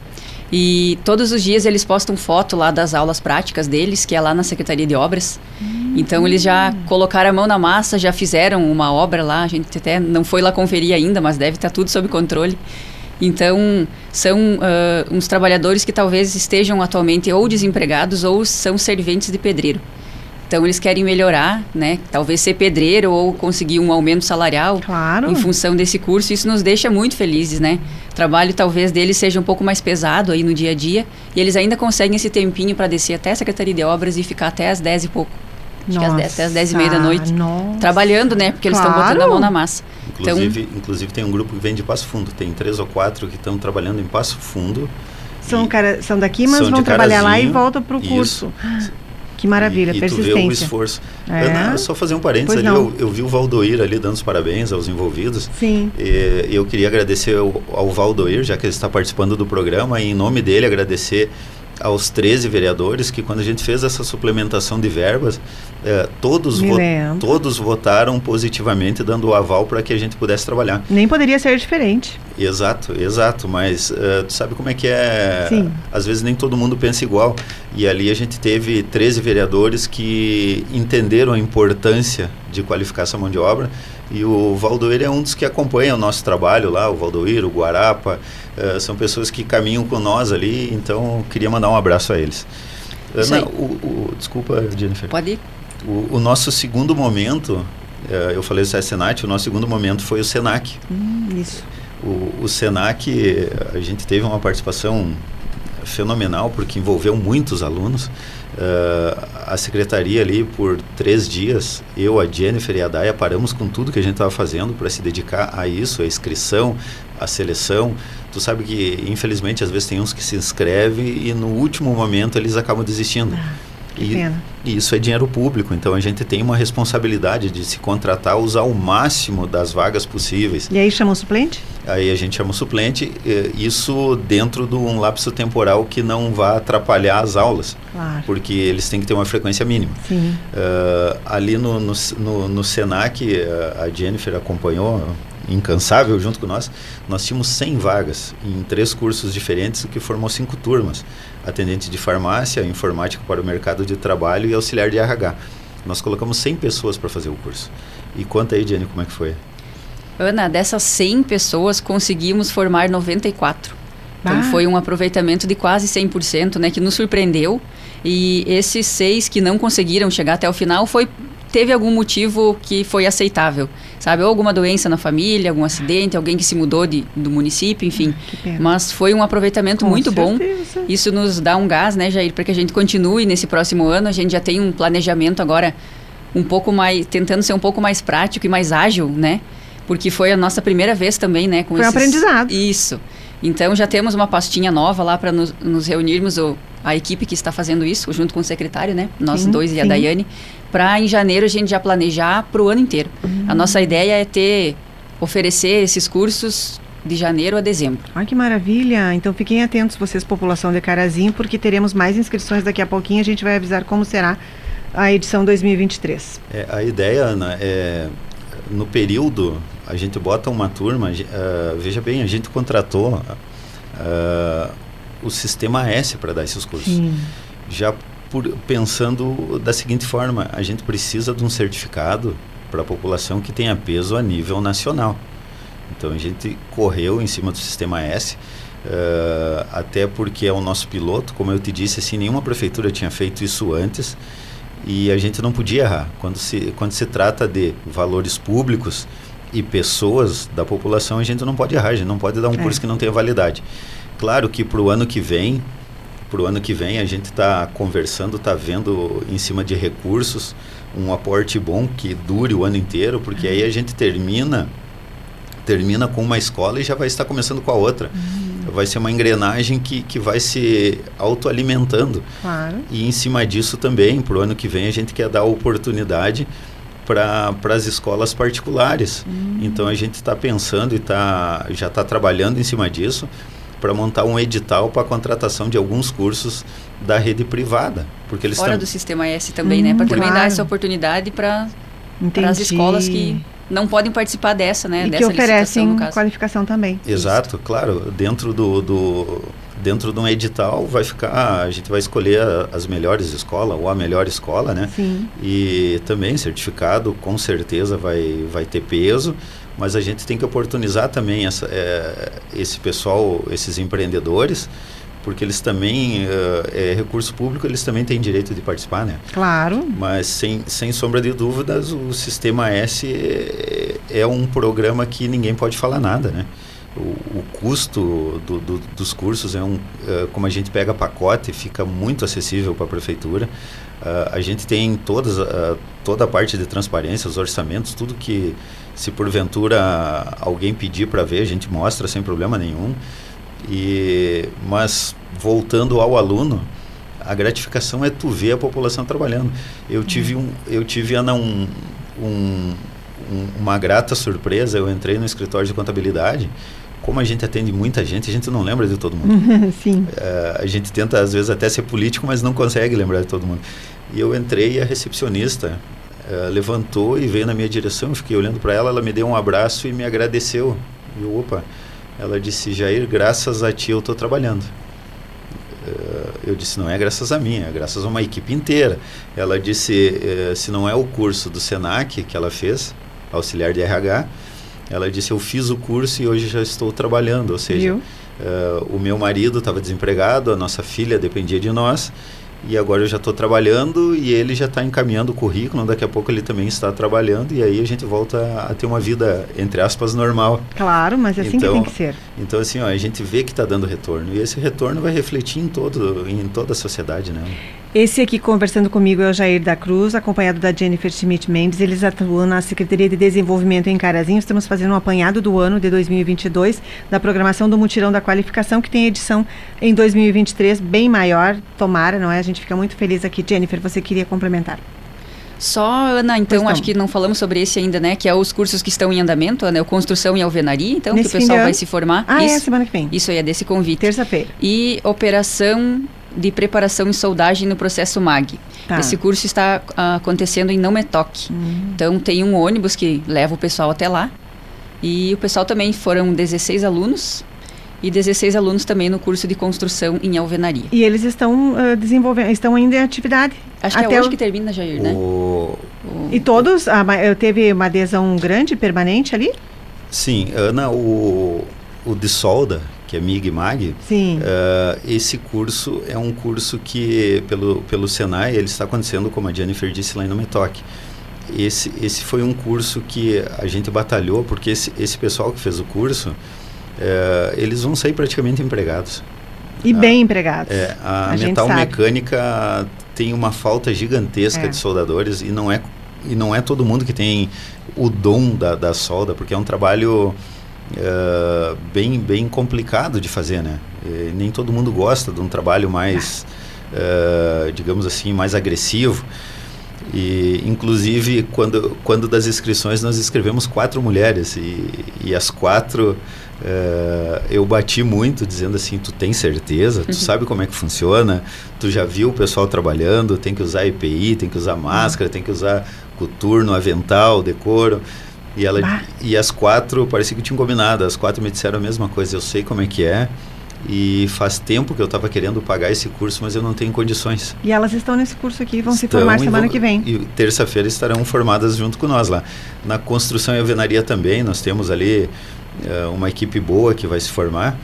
E todos os dias eles postam foto lá das aulas práticas deles, que é lá na Secretaria de Obras. Hum. Então eles já colocaram a mão na massa, já fizeram uma obra lá. A gente até não foi lá conferir ainda, mas deve estar tá tudo sob controle. Então, são uh, uns trabalhadores que talvez estejam atualmente ou desempregados ou são serventes de pedreiro. Então eles querem melhorar, né? Talvez ser pedreiro ou conseguir um aumento salarial claro. em função desse curso. Isso nos deixa muito felizes, né? O trabalho talvez deles seja um pouco mais pesado aí no dia a dia e eles ainda conseguem esse tempinho para descer até a Secretaria de Obras e ficar até às 10 e pouco. Acho nossa, que até às 10 e meia da noite. Nossa. Trabalhando, né? Porque eles estão botando a mão na massa. Inclusive, então, inclusive tem um grupo que vem de Passo Fundo. Tem três ou quatro que estão trabalhando em Passo Fundo. São, cara, são daqui, mas vão trabalhar lá e voltam para o curso. Que maravilha, e, persistência. E tu vê o esforço. É. Ana, só fazer um parênteses ali, eu, eu, vi o Valdoir ali dando os parabéns aos envolvidos. Sim. E, eu queria agradecer ao, ao Valdoir, já que ele está participando do programa, e em nome dele agradecer aos 13 vereadores que quando a gente fez essa suplementação de verbas, eh, todos, vo todos votaram positivamente, dando o aval para que a gente pudesse trabalhar. Nem poderia ser diferente. Exato, exato, mas uh, tu sabe como é que é? Sim. Às vezes nem todo mundo pensa igual. E ali a gente teve 13 vereadores que entenderam a importância de qualificar essa mão de obra. E o Valdoir é um dos que acompanha o nosso trabalho lá, o Valdoir, o Guarapa, uh, são pessoas que caminham com nós ali, então queria mandar um abraço a eles. Ana, o, o, desculpa, Jennifer. Pode ir. O, o nosso segundo momento, uh, eu falei do Senat, o nosso segundo momento foi o Senac. Hum, isso. O, o Senac, a gente teve uma participação fenomenal porque envolveu muitos alunos. Uh, a secretaria ali por três dias, eu, a Jennifer e a Daya paramos com tudo que a gente estava fazendo para se dedicar a isso, a inscrição, a seleção. Tu sabe que infelizmente às vezes tem uns que se inscrevem e no último momento eles acabam desistindo. Ah. E. E isso é dinheiro público, então a gente tem uma responsabilidade de se contratar, usar o máximo das vagas possíveis. E aí chama o suplente? Aí a gente chama o suplente, isso dentro de um lapso temporal que não vá atrapalhar as aulas, claro. porque eles têm que ter uma frequência mínima. Uh, ali no, no, no, no Senac, a Jennifer acompanhou incansável junto com nós, nós tínhamos 100 vagas em três cursos diferentes, o que formou cinco turmas. Atendente de farmácia, informática para o mercado de trabalho e auxiliar de RH. Nós colocamos 100 pessoas para fazer o curso. E conta aí, Jenny, como é que foi? Ana, dessas 100 pessoas, conseguimos formar 94. Então Ah. foi um aproveitamento de quase 100%, né, que nos surpreendeu. E esses seis que não conseguiram chegar até o final foi teve algum motivo que foi aceitável, sabe? Ou alguma doença na família, algum acidente, alguém que se mudou de, do município, enfim. Pena. Mas foi um aproveitamento Com muito bom. certeza. Isso nos dá um gás, né, Jair, para que a gente continue nesse próximo ano. A gente já tem um planejamento agora um pouco mais, tentando ser um pouco mais prático e mais ágil, né? Porque foi a nossa primeira vez também, né? Com Foi um aprendizado. Isso. Então já temos uma pastinha nova lá para nos, nos reunirmos, o, a equipe que está fazendo isso, junto com o secretário, né? Nós Sim, dois e a sim. Daiane, para em janeiro a gente já planejar para o ano inteiro. Hum. A nossa ideia é ter, oferecer esses cursos de janeiro a dezembro. Ai, que maravilha! Então fiquem atentos, vocês, população de Carazinho, porque teremos mais inscrições daqui a pouquinho. A gente vai avisar como será a edição 2023. É, a ideia, Ana, é no período a gente bota uma turma, ah, veja bem, a gente contratou ah, o sistema S para dar esses cursos. Sim. Já por, pensando da seguinte forma, a gente precisa de um certificado para a população que tenha peso a nível nacional. Então a gente correu em cima do sistema S, eh, até porque é o nosso piloto, como eu te disse, assim, nenhuma prefeitura tinha feito isso antes e a gente não podia errar. Quando se, quando se trata de valores públicos e pessoas da população, a gente não pode errar, a gente não pode dar um É. curso que não tenha validade. Claro que para o ano que vem, para o ano que vem a gente está conversando, está vendo em cima de recursos um aporte bom que dure o ano inteiro, porque aí a gente termina termina com uma escola e já vai estar começando com a outra. Vai ser uma engrenagem que, que vai se autoalimentando. Claro. E em cima disso também, para o ano que vem, a gente quer dar oportunidade para as escolas particulares. Então a gente está pensando e tá, já está trabalhando em cima disso para montar um edital para a contratação de alguns cursos da rede privada. Porque eles Fora tam- do sistema S também, né? Hum, Para também claro. dar essa oportunidade para as escolas que não podem participar dessa, né? E que dessa licitação, oferecem no caso. qualificação também. Exato, claro. Dentro do, do dentro de um edital vai ficar, a gente vai escolher a- as melhores escolas ou a melhor escola, né? Sim. E também certificado com certeza vai, vai ter peso, mas a gente tem que oportunizar também essa, é, esse pessoal, esses empreendedores, porque eles também, é, é recurso público, eles também têm direito de participar, né? Claro. Mas sem, sem sombra de dúvidas, o Sistema S é, é um programa que ninguém pode falar nada, né? O, o custo do, do- dos cursos é um, é, como a gente pega pacote, fica muito acessível para a prefeitura. Ah, a gente tem todas, ah, toda a parte de transparência, os orçamentos, tudo que se porventura alguém pedir para ver, a gente mostra sem problema nenhum. E, mas voltando ao aluno, a gratificação é tu ver a população trabalhando. Eu tive um, eu tive Ana um- um- uma grata surpresa. Eu entrei no escritório de contabilidade. Como a gente atende muita gente, a gente não lembra de todo mundo. Sim. Eh, a gente tenta às vezes até ser político, mas não consegue lembrar de todo mundo. E eu entrei e a recepcionista eh, levantou e veio na minha direção. Eu fiquei olhando para ela, ela me deu um abraço e me agradeceu. E eu, opa, ela disse: Jair, graças a ti eu estou trabalhando. Eh, eu disse: não é graças a mim, é graças a uma equipe inteira. Ela disse: se não é o curso do SENAC que ela fez, auxiliar de RH, ela disse: eu fiz o curso e hoje já estou trabalhando. Ou seja, eh, o meu marido estava desempregado, a nossa filha dependia de nós. E agora eu já estou trabalhando e ele já está encaminhando o currículo. Daqui a pouco ele também está trabalhando e aí a gente volta a ter uma vida, entre aspas, normal. Claro, mas é assim que Então, tem que ser. Então, assim, ó, a gente vê que está dando retorno. E esse retorno vai refletir em, todo, em toda a sociedade, né? Esse aqui conversando comigo é o Jair da Cruz, acompanhado da Jennifer Schmidt Mendes. Eles atuam na Secretaria de Desenvolvimento em Carazinho. Estamos fazendo um apanhado do ano de 2022 da programação do Mutirão da Qualificação, que tem edição em 2023 bem maior. Tomara, não é? A gente fica muito feliz aqui. Jennifer, você queria complementar? Só, Ana, então, acho que não falamos sobre esse ainda, né? Que é os cursos que estão em andamento, é o Construção e Alvenaria, então, Nesse que o pessoal vai se formar. Ah, é isso, semana que vem. isso aí é desse convite. Terça-feira. E operação de preparação e soldagem no processo MAG. Tá. Esse curso está ah, acontecendo em Não Me Toque. Hum. Então, tem um ônibus que leva o pessoal até lá. E o pessoal também foram 16 alunos. E 16 alunos também no curso de construção em alvenaria. E eles estão ah, desenvolvendo, estão ainda em atividade. Acho que Até é hoje o- que termina, Jair, né? O, O- E todos, a eu teve uma adesão grande, permanente ali? Sim, Ana, o, o de solda, que é MIG e MAG, Sim. Uh, esse curso é um curso que, pelo, pelo Senai, ele está acontecendo, como a Jennifer disse, lá em Nometoc. Esse, esse foi um curso que a gente batalhou, porque esse, esse pessoal que fez o curso, uh, eles vão sair praticamente empregados. E bem empregados. É, a, A metal mecânica tem uma falta gigantesca É. de soldadores e não é e não é todo mundo que tem o dom da, da solda, porque é um trabalho eh, bem bem complicado de fazer, né? E nem todo mundo gosta de um trabalho mais, eh, digamos assim, mais agressivo. E, inclusive, quando, quando das inscrições, nós escrevemos quatro mulheres e, e as quatro eh, eu bati muito dizendo assim, tu tem certeza? Tu sabe como é que funciona? Tu já viu o pessoal trabalhando? Tem que usar EPI, tem que usar máscara, tem que usar coturno, avental, decoro. E, ela, Bah. e as quatro, parecia que tinham combinado, as quatro me disseram a mesma coisa, eu sei como é que é. E faz tempo que eu estava querendo pagar esse curso, mas eu não tenho condições. E elas estão nesse curso aqui, vão se Estão formar e semana vão- que vem. E terça-feira estarão formadas junto com nós lá. Na construção e alvenaria também, nós temos ali eh, uma equipe boa que vai se formar.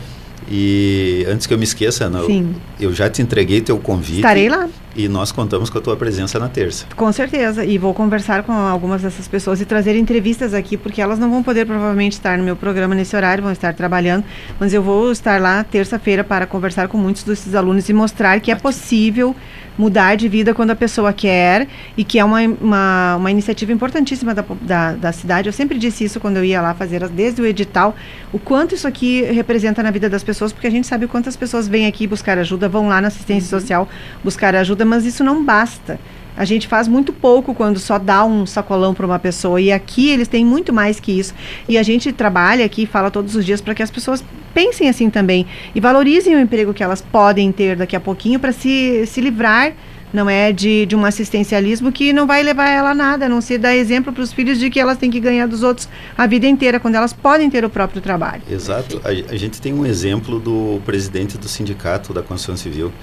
E antes que eu me esqueça, Sim. eu já te entreguei teu convite. Estarei lá, E nós contamos com a tua presença na terça. com certeza. E vou conversar com algumas dessas pessoas e trazer entrevistas aqui, porque elas não vão poder provavelmente estar no meu programa nesse horário, vão estar trabalhando. Mas eu vou estar lá terça-feira para conversar com muitos desses alunos e mostrar que é possível mudar de vida quando a pessoa quer e que é uma, uma, uma iniciativa importantíssima da, da, da cidade. Eu sempre disse isso quando eu ia lá fazer, as- desde o edital, o quanto isso aqui representa na vida das pessoas, porque a gente sabe quantas pessoas vêm aqui buscar ajuda, vão lá na assistência social buscar ajuda, mas isso não basta. A gente faz muito pouco quando só dá um sacolão para uma pessoa. E aqui eles têm muito mais que isso. E a gente trabalha aqui fala todos os dias para que as pessoas pensem assim também e valorizem o emprego que elas podem ter daqui a pouquinho para se, se livrar. Não é de, de um assistencialismo que não vai levar ela a nada, a não se dar exemplo para os filhos de que elas têm que ganhar dos outros a vida inteira, quando elas podem ter o próprio trabalho. Exato. A, a gente tem um exemplo do presidente do sindicato da construção civil.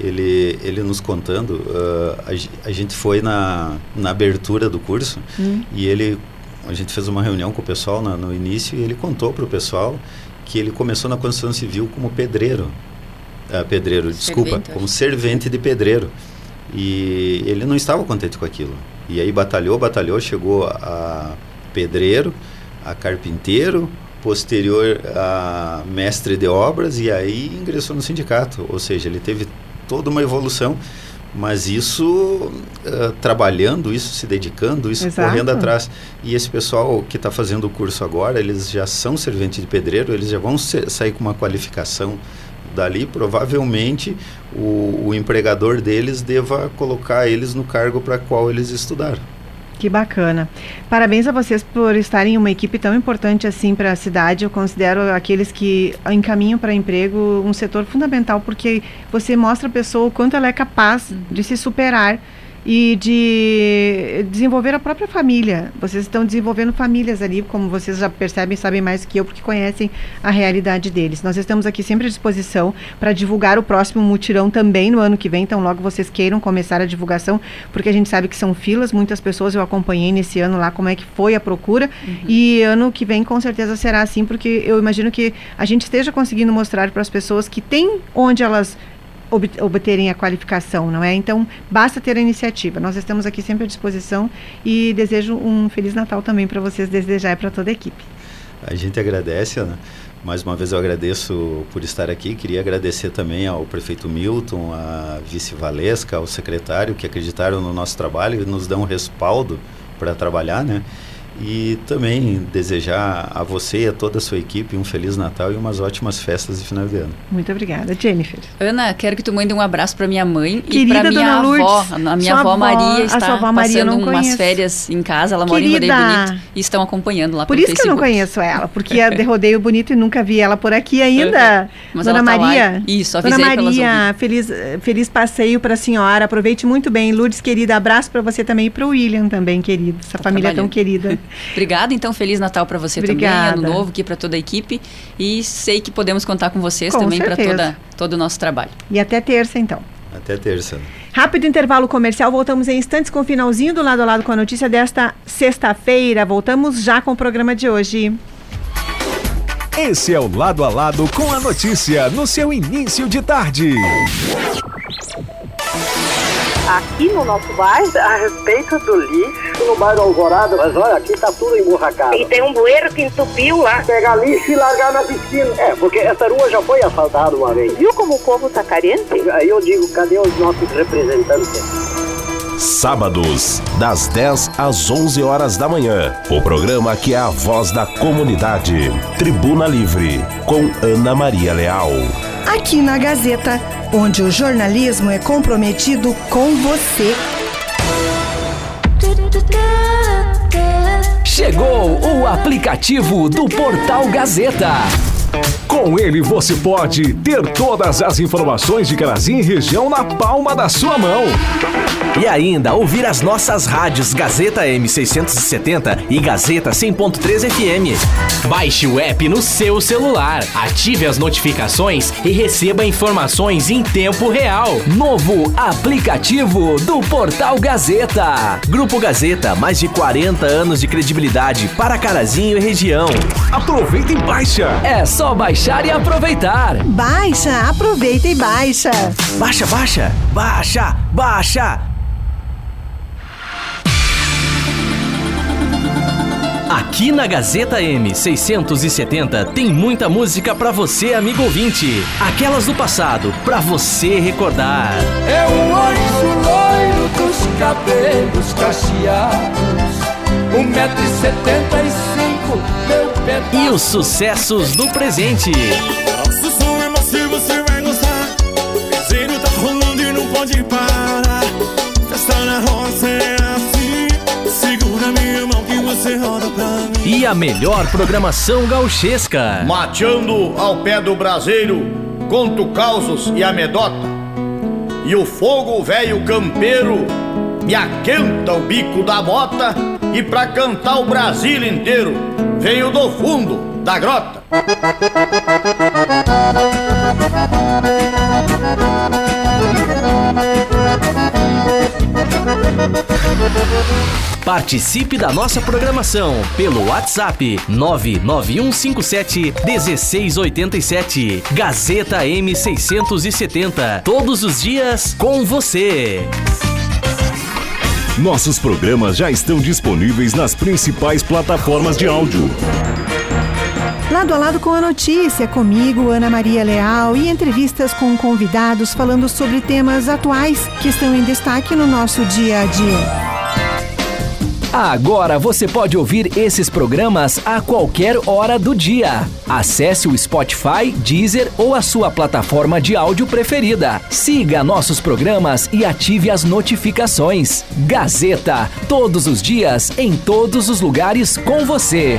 Ele, ele nos contando, ah, a, a gente foi na, na abertura do curso Hum. e ele, a gente fez uma reunião com o pessoal na- no início e ele contou para o pessoal que ele começou na construção civil como pedreiro. Ah, pedreiro, desculpa, Servente, eu como servente de pedreiro. E ele não estava contente com aquilo. E aí batalhou, batalhou, chegou a pedreiro, a carpinteiro, posterior a mestre de obras e aí ingressou no sindicato. Ou seja, ele teve toda uma evolução, mas isso ah, trabalhando, isso se dedicando, isso Exato. correndo atrás. E esse pessoal que está fazendo o curso agora, eles já são serventes de pedreiro, eles já vão ser- sair com uma qualificação dali, provavelmente o, o empregador deles deva colocar eles no cargo para qual eles estudaram. Que bacana. Parabéns a vocês por estarem em uma equipe tão importante assim para a cidade. Eu considero aqueles que encaminham para emprego um setor fundamental, porque você mostra a pessoa o quanto ela é capaz de se superar e de desenvolver a própria família. Vocês estão desenvolvendo famílias ali, como vocês já percebem, sabem mais que eu, porque conhecem a realidade deles. Nós estamos aqui sempre à disposição para divulgar o próximo mutirão também no ano que vem, então logo vocês queiram começar a divulgação, porque a gente sabe que são filas, muitas pessoas eu acompanhei nesse ano lá como é que foi a procura, e ano que vem com certeza será assim, porque eu imagino que a gente esteja conseguindo mostrar para as pessoas que tem onde elas ob- obterem a qualificação, não é? Então, basta ter a iniciativa. Nós estamos aqui sempre à disposição e desejo um Feliz Natal também para vocês, desejar e para toda a equipe. A gente agradece, Ana. Mais uma vez eu agradeço por estar aqui. Queria agradecer também ao prefeito Milton, à vice Valesca, ao secretário que acreditaram no nosso trabalho e nos dão respaldo para trabalhar, né? E também desejar a você e a toda a sua equipe um feliz Natal e umas ótimas festas de final de ano. Muito obrigada, Jennifer. Ana, quero que tu mande um abraço para minha mãe Querida e para minha dona avó. Lourdes, A minha avó avó- Maria a está sua avó Maria passando não umas conheço. férias em casa. Ela mora em Querida. Rodeio Bonito e estão acompanhando lá Por isso que eu não Facebook. conheço ela, porque é de rodeio bonito e nunca vi ela por aqui ainda. Mas Dona tá Maria. Isso, Dona avisei Maria, feliz, feliz passeio para a senhora. Aproveite muito bem. Lourdes, querida, abraço para você também e para o William também, querido. Essa Tá família tão trabalhando. querida. Obrigada, então Feliz Natal para você Obrigada. também, Ano Novo aqui para toda a equipe e sei que podemos contar com vocês Com também para toda todo o nosso trabalho. E até terça, então. Até terça. Rápido intervalo comercial, voltamos em instantes com o finalzinho do lado a lado com a notícia desta sexta-feira. Voltamos já com o programa de hoje. Esse é o Lado a Lado com a notícia no seu início de tarde. Aqui no nosso bairro, a respeito do lixo, no bairro Alvorada, mas olha, aqui tá tudo emburracado. E tem um bueiro que entupiu lá. Pegar lixo e largar na piscina. É, porque essa rua já foi asfaltada uma vez. Viu como o povo tá carente? Aí eu digo, cadê os nossos representantes? Sábados, das 10 às 11 horas da manhã. O programa que é a voz da comunidade. Tribuna Livre, com Ana Maria Leal. Aqui na Gazeta, onde o jornalismo é comprometido com você. Chegou o aplicativo do Portal Gazeta. Com ele você pode ter todas as informações de Carazinho e região na palma da sua mão. E ainda ouvir as nossas rádios Gazeta M670 e Gazeta 100.3 FM. Baixe o app no seu celular, ative as notificações e receba informações em tempo real. Novo aplicativo do Portal Gazeta. Grupo Gazeta, mais de 40 anos de credibilidade para Carazinho e região. Aproveita e baixa. É só baixar e aproveitar. Baixa, aproveita e baixa. Baixa, baixa, baixa, baixa. Aqui na Gazeta M670 tem muita música pra você, amigo ouvinte. Aquelas do passado, pra você recordar. É o anjo loiro dos cabelos cacheados, um metro e setenta os sucessos do presente. Nosso som é macio, você vai gostar. Piseiro tá rolando e não pode parar. Festa na roça é assim. Segura minha mão que você roda pra mim. E a melhor programação gauchesca. Mateando ao pé do braseiro, conto causos e amedota. E o fogo velho campeiro me aquenta o bico da bota. E pra cantar o Brasil inteiro, venho do fundo da grota. Participe da nossa programação pelo WhatsApp 99157 1687. Gazeta M670. Todos os dias com você. Nossos programas já estão disponíveis nas principais plataformas de áudio. Lado a lado com a notícia, comigo, Ana Maria Leal, e entrevistas com convidados falando sobre temas atuais que estão em destaque no nosso dia a dia. Agora você pode ouvir esses programas a qualquer hora do dia. Acesse o Spotify, Deezer ou a sua plataforma de áudio preferida. Siga nossos programas e ative as notificações. Gazeta, todos os dias, em todos os lugares com você.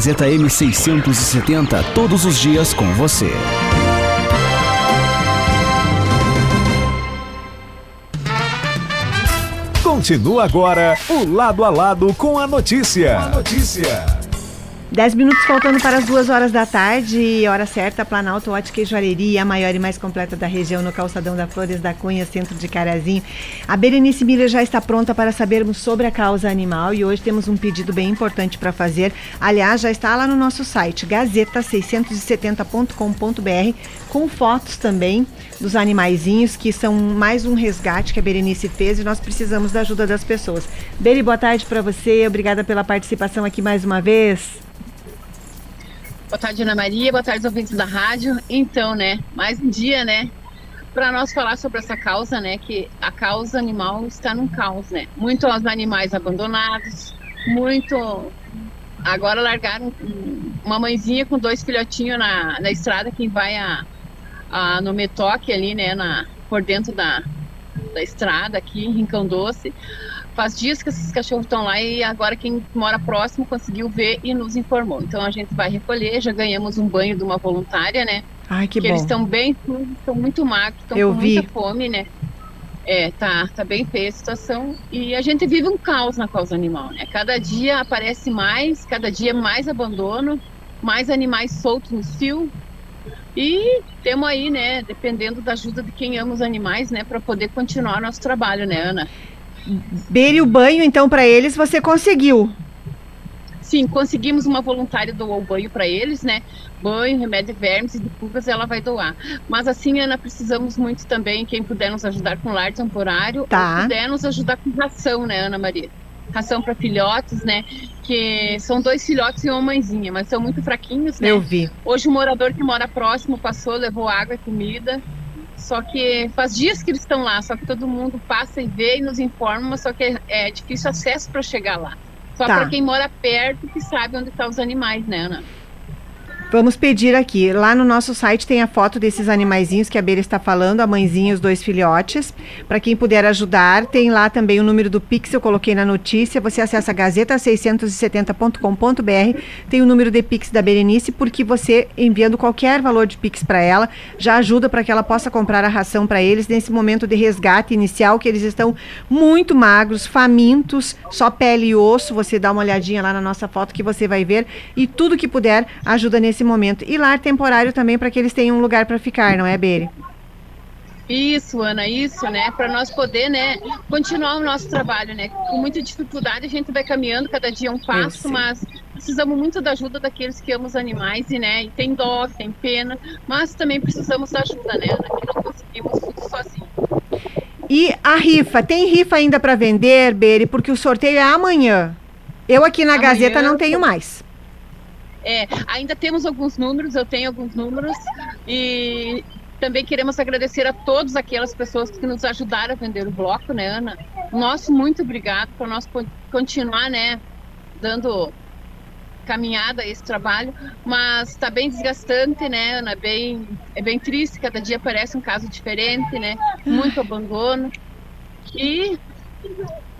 Gazeta M670, todos os dias com você. Continua agora o Lado a Lado com a notícia. A notícia. 10 minutos faltando para as duas horas da tarde, hora certa, Planalto Ótica e Joalheria, a maior e mais completa da região, no calçadão da Flores da Cunha, centro de Carazinho. A Berenice Miller já está pronta para sabermos sobre a causa animal e hoje temos um pedido bem importante para fazer. Aliás, já está lá no nosso site, gazeta670.com.br, com fotos também dos animaizinhos, que são mais um resgate que a Berenice fez e nós precisamos da ajuda das pessoas. Beri, boa tarde para você, obrigada pela participação aqui mais uma vez. Boa tarde, Ana Maria. Boa tarde, ouvintes da rádio. Então, né, mais um dia, né, para nós falar sobre essa causa, né, que a causa animal está num caos, né. Muitos animais abandonados, muito. Agora largaram uma mãezinha com dois filhotinhos na, na estrada, quem vai a, a, no Metoque ali, né, na, por dentro da, da estrada aqui em Rincão Doce. Faz dias que esses cachorros estão lá e agora quem mora próximo conseguiu ver e nos informou. Então a gente vai recolher, já ganhamos um banho de uma voluntária, né? Ai, que bom. Eles estão bem, estão muito magros, estão com vi. muita fome, né? É, tá, tá bem feia a situação. E a gente vive um caos na causa animal, né? Cada dia aparece mais, cada dia mais abandono, mais animais soltos no cio. E temos aí, né, dependendo da ajuda de quem ama os animais, né, para poder continuar nosso trabalho, né, Ana? Bere o banho, então, para eles, você conseguiu. Sim, conseguimos uma voluntária doar o banho para eles, né? Banho, remédio de vermes e de pulgas ela vai doar. Mas assim, Ana, precisamos muito também, quem puder nos ajudar com lar temporário, Tá. ou puder nos ajudar com ração, né, Ana Maria? Ração para filhotes, né? Que são dois filhotes e uma mãezinha, mas são muito fraquinhos, né? Eu vi. Hoje o morador que mora próximo passou, levou água e comida. Só que faz dias que eles estão lá, só que todo mundo passa e vê e nos informa, mas só que é, é difícil acesso para chegar lá. Só Tá. para quem mora perto que sabe onde estão os animais, né, Ana? Vamos pedir aqui. Lá no nosso site tem a foto desses animaizinhos que a Beira está falando, a mãezinha e os dois filhotes. Para quem puder ajudar, tem lá também o número do Pix, eu coloquei na notícia. Você acessa gazeta670.com.br. Tem o número de Pix da Berenice, porque você, enviando qualquer valor de Pix para ela, já ajuda para que ela possa comprar a ração para eles nesse momento de resgate inicial, que eles estão muito magros, famintos, só pele e osso. Você dá uma olhadinha lá na nossa foto que você vai ver. E tudo que puder ajuda nesse momento. E lar temporário também para que eles tenham um lugar para ficar, não é, Bere? Isso, Ana, isso, né? Para nós poder, né, continuar o nosso trabalho, né? Com muita dificuldade a gente vai caminhando, cada dia um passo, mas precisamos muito da ajuda daqueles que amam os animais e, né, e tem dó, tem pena, mas também precisamos da ajuda, né, Ana? Que não conseguimos tudo sozinho. E a rifa, tem rifa ainda para vender, Bere, porque o sorteio é amanhã. Eu aqui na Amanhã- Gazeta não tenho mais. É, ainda temos alguns números, eu tenho alguns números e também queremos agradecer a todas aquelas pessoas que nos ajudaram a vender o bloco, né, Ana? Nosso muito obrigado por nós continuar, né, dando caminhada a esse trabalho, mas está bem desgastante, né, Ana? Bem, é bem triste, cada dia aparece um caso diferente, né? Muito abandono e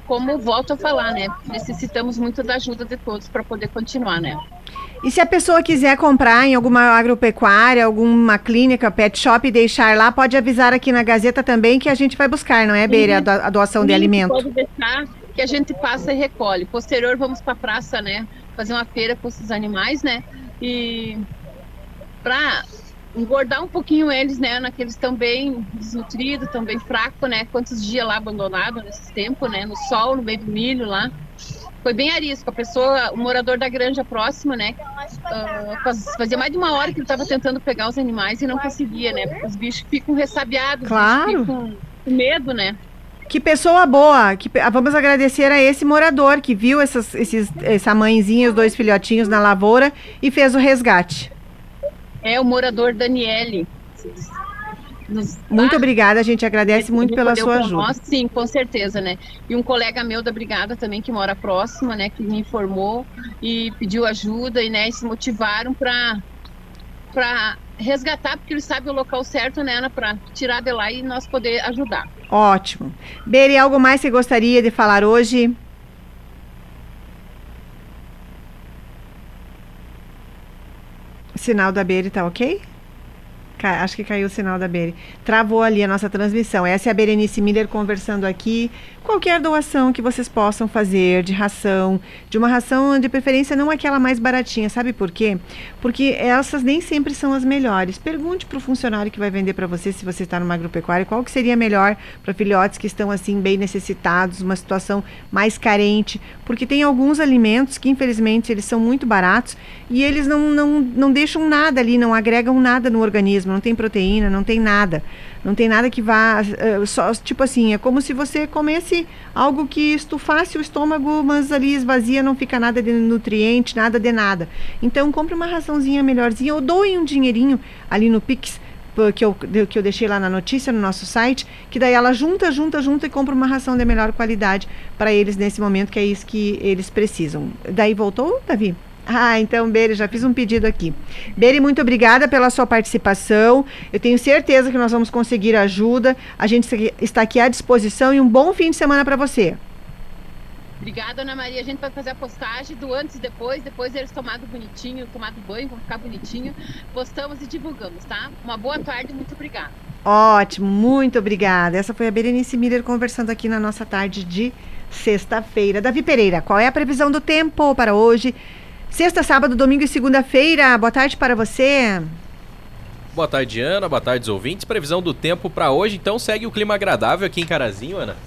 como volto a falar, né? Necessitamos muito da ajuda de todos para poder continuar, né? E se a pessoa quiser comprar em alguma agropecuária, alguma clínica, pet shop e deixar lá, pode avisar aqui na Gazeta também que a gente vai buscar, não é, Bere, a, do- a doação de Sim, alimento. Pode deixar que a gente passa e recolhe. Posterior, vamos para a praça, né? Fazer uma feira com esses animais, né? E para engordar um pouquinho eles, né? Ana, que eles estão bem desnutridos, estão bem fracos, né? Quantos dias lá abandonados nesse tempo, né? No sol, no meio do milho lá. Foi bem arisco. A pessoa, o morador da granja próxima, né? faz- fazia mais de uma hora que ele estava tentando pegar os animais e não conseguia, né? Porque os bichos ficam ressabiados, os Claro. ficam com medo, né? Que pessoa boa! Que, ah, vamos agradecer a esse morador que viu essas, esses, essa mãezinha e os dois filhotinhos na lavoura e fez o resgate. É o morador Daniele. Nos- Muito obrigada, a gente agradece muito pela sua ajuda. nós, sim, com certeza, né? E um colega meu da brigada também que mora próximo, né, que me informou e pediu ajuda e né, se motivaram para para resgatar, porque eles sabem o local certo, né, Ana, para tirar de lá e nós poder ajudar. Ótimo. Beri, algo mais que gostaria de falar hoje? Sinal da Beri tá ok? Acho que caiu o sinal da Beri. Travou ali a nossa transmissão. Essa é a Berenice Miller conversando aqui. Qualquer doação que vocês possam fazer de ração, de uma ração de preferência não aquela mais baratinha, sabe por quê? Porque essas nem sempre são as melhores. Pergunte para o funcionário que vai vender para você, se você está numa agropecuária, qual que seria melhor para filhotes que estão assim bem necessitados, uma situação mais carente, porque tem alguns alimentos que infelizmente eles são muito baratos e eles não, não, não deixam nada ali, não agregam nada no organismo, não tem proteína, não tem nada. Não tem nada que vá. eh, só, tipo assim, é como se você comesse algo que estufasse o estômago, mas ali esvazia, não fica nada de nutriente, nada de nada. Então, compre uma raçãozinha melhorzinha ou doe um dinheirinho ali no Pix. Que eu, que eu deixei lá na notícia no nosso site, que daí ela junta, junta, junta e compra uma ração de melhor qualidade para eles nesse momento, que é isso que eles precisam. Daí voltou, Davi? Ah, então, Beri, já fiz um pedido aqui. Beri, muito obrigada pela sua participação. Eu tenho certeza que nós vamos conseguir ajuda. A gente está aqui à disposição e um bom fim de semana para você. Obrigada, Ana Maria. A gente vai fazer a postagem do antes e depois. Depois eles tomado bonitinho, tomado banho, vão ficar bonitinho. Postamos e divulgamos, tá? Uma boa tarde, muito obrigada. Ótimo, muito obrigada. Essa foi a Berenice Miller conversando aqui na nossa tarde de sexta-feira. Davi Pereira, qual é a previsão do tempo para hoje? Sexta, sábado, domingo e segunda-feira. Boa tarde para você. Boa tarde, Ana. Boa tarde, ouvintes. Previsão do tempo para hoje, então segue o clima agradável aqui em Carazinho, Ana.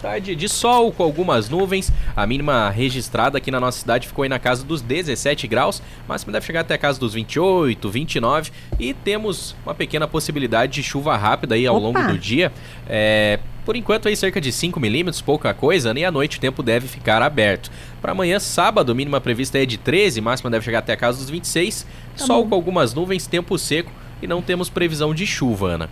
Tarde de sol com algumas nuvens. A mínima registrada aqui na nossa cidade ficou aí na casa dos 17 graus. Máxima deve chegar até a casa dos 28, 29. E temos uma pequena possibilidade de chuva rápida aí ao Opa. longo do dia. É, por enquanto aí cerca de 5 milímetros, pouca coisa, né? e à noite o tempo deve ficar aberto. Para amanhã, sábado, mínima prevista é de 13, máxima deve chegar até a casa dos 26. Tá sol bom. com algumas nuvens, tempo seco e não temos previsão de chuva, Ana.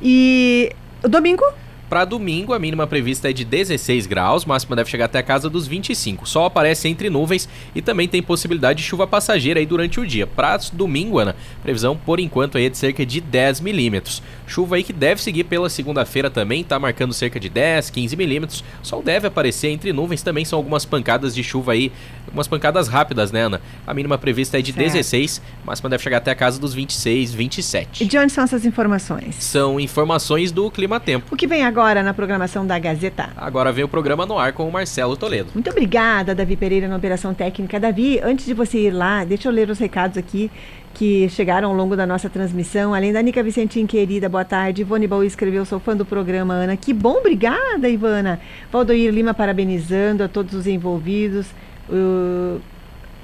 E domingo? Para domingo, a mínima prevista é de 16 graus, máxima deve chegar até a casa dos 25. Sol aparece entre nuvens e também tem possibilidade de chuva passageira aí durante o dia. Para domingo, Ana, previsão por enquanto aí é de cerca de 10 milímetros. Chuva aí que deve seguir pela segunda-feira também, tá marcando cerca de 10, 15 milímetros. Sol deve aparecer entre nuvens, também são algumas pancadas de chuva aí, algumas pancadas rápidas, né, Ana? A mínima prevista é de Certo. 16, máxima deve chegar até a casa dos 26, 27. E de onde são essas informações? São informações do Clima Tempo. O que vem agora na programação da Gazeta? Agora vem o programa no ar com o Marcelo Toledo. Muito obrigada, Davi Pereira, na Operação Técnica. Davi, antes de você ir lá, deixa eu ler os recados aqui que chegaram ao longo da nossa transmissão. Além da Nica Vicentim, querida, boa tarde. Ivone Baú escreveu, sou fã do programa, Ana. Que bom, obrigada, Ivana. Valdoir Lima parabenizando a todos os envolvidos. O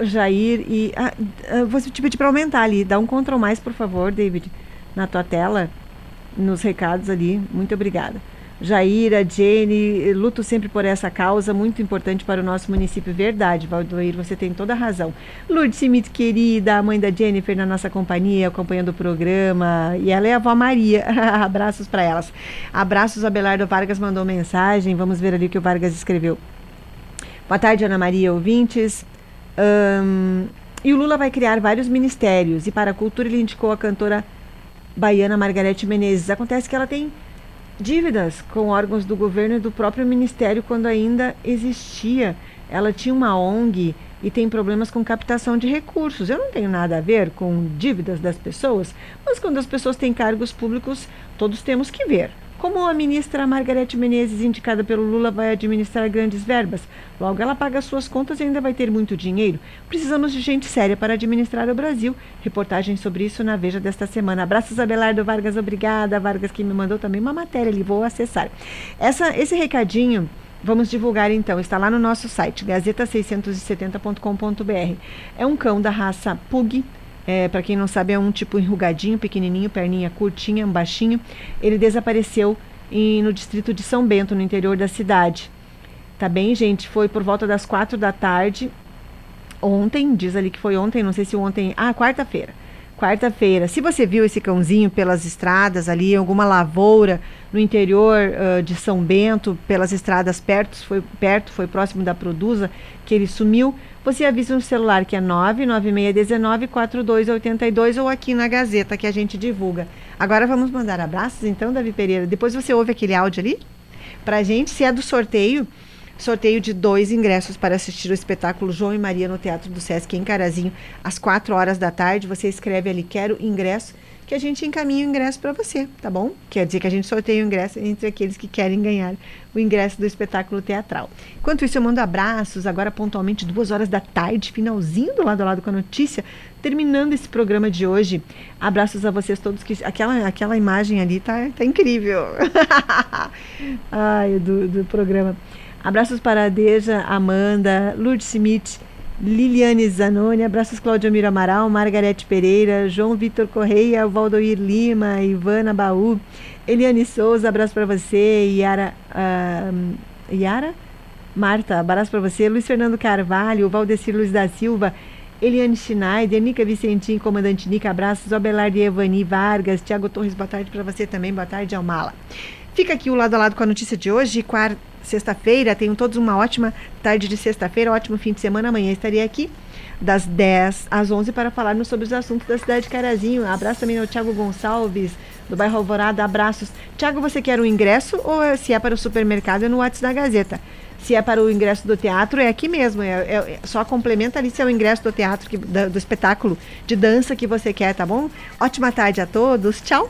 Jair e... Ah, ah, vou te pedir para aumentar ali. Dá um control mais, por favor, David, na tua tela, nos recados ali. Muito obrigada. Jaira, Jenny, luto sempre por essa causa, muito importante para o nosso município. Verdade, Valdoir, você tem toda a razão. Lourdes Schmidt, querida, a mãe da Jennifer na nossa companhia, acompanhando o programa. E ela é a avó Maria. Abraços para elas. Abraços, Abelardo Vargas mandou mensagem. Vamos ver ali o que o Vargas escreveu. Boa tarde, Ana Maria, ouvintes. Ahn, e o Lula vai criar vários ministérios. E para a cultura ele indicou a cantora baiana Margarete Menezes. Acontece que ela tem dívidas com órgãos do governo e do próprio ministério quando ainda existia. Ela tinha uma ONG e tem problemas com captação de recursos. Eu não tenho nada a ver com dívidas das pessoas, mas quando as pessoas têm cargos públicos, todos temos que ver. Como a ministra Margarete Menezes, indicada pelo Lula, vai administrar grandes verbas, logo ela paga suas contas e ainda vai ter muito dinheiro. Precisamos de gente séria para administrar o Brasil. Reportagem sobre isso na Veja desta semana. Abraços, Abelardo Vargas, obrigada. Vargas que me mandou também uma matéria ali, vou acessar. Essa, esse recadinho Vamos divulgar então, está lá no nosso site, gazeta670.com.br. É um cão da raça Pug, é, para quem não sabe, é um tipo enrugadinho, pequenininho, perninha curtinha, baixinho. Ele desapareceu em- no distrito de São Bento, no interior da cidade. Tá bem, gente? Foi por volta das quatro da tarde. Ontem, diz ali que foi ontem, não sei se ontem. Ah, quarta-feira. Quarta-feira. Se você viu esse cãozinho pelas estradas ali, alguma lavoura no interior ah, de São Bento, pelas estradas perto, foi perto, foi próximo da Produza, que ele sumiu, você avisa no celular que é 99619 4282 ou aqui na Gazeta que a gente divulga. Agora vamos mandar abraços então, Davi Pereira. Depois você ouve aquele áudio ali pra gente, se é do sorteio. Sorteio de dois ingressos para assistir o espetáculo João e Maria no Teatro do Sesc em Carazinho, às 4 horas da tarde. Você escreve ali, quero ingresso, que a gente encaminha o ingresso para você, tá bom? Quer dizer que a gente sorteia o ingresso entre aqueles que querem ganhar o ingresso do espetáculo teatral. Enquanto isso, eu mando abraços, agora pontualmente duas horas da tarde, finalzinho do lado a lado com a notícia, terminando esse programa de hoje. Abraços a vocês todos, que aquela, aquela imagem ali tá, tá incrível. Ai, do, do programa. Abraços para a Deja, Amanda, Lourdes Schmidt, Liliane Zanoni, abraços Cláudio Miro Amaral, Margarete Pereira, João Vitor Correia, Valdoir Lima, Ivana Baú, Eliane Souza, abraço para você, Yara, ah, Yara? Marta, abraço para você, Luiz Fernando Carvalho, Valdecir Luiz da Silva, Eliane Schneider, Nica Vicentim, comandante Nica, abraços, Abelardo e Evani Vargas, Tiago Torres, boa tarde para você também, boa tarde, Almala. Fica aqui o lado a lado com a notícia de hoje, quarta, sexta-feira. Tenham todos uma ótima tarde de sexta-feira, ótimo fim de semana. Amanhã estarei aqui das 10 às 11 para falarmos sobre os assuntos da cidade de Carazinho. Abraço também ao Tiago Gonçalves, do bairro Alvorada. Abraços. Tiago, você quer o um ingresso ou é, se é para o supermercado é no WhatsApp da Gazeta? Se é para o ingresso do teatro, é aqui mesmo. É, é, é só complementa ali se é o ingresso do teatro, que, da, do espetáculo de dança que você quer, tá bom? Ótima tarde a todos. Tchau.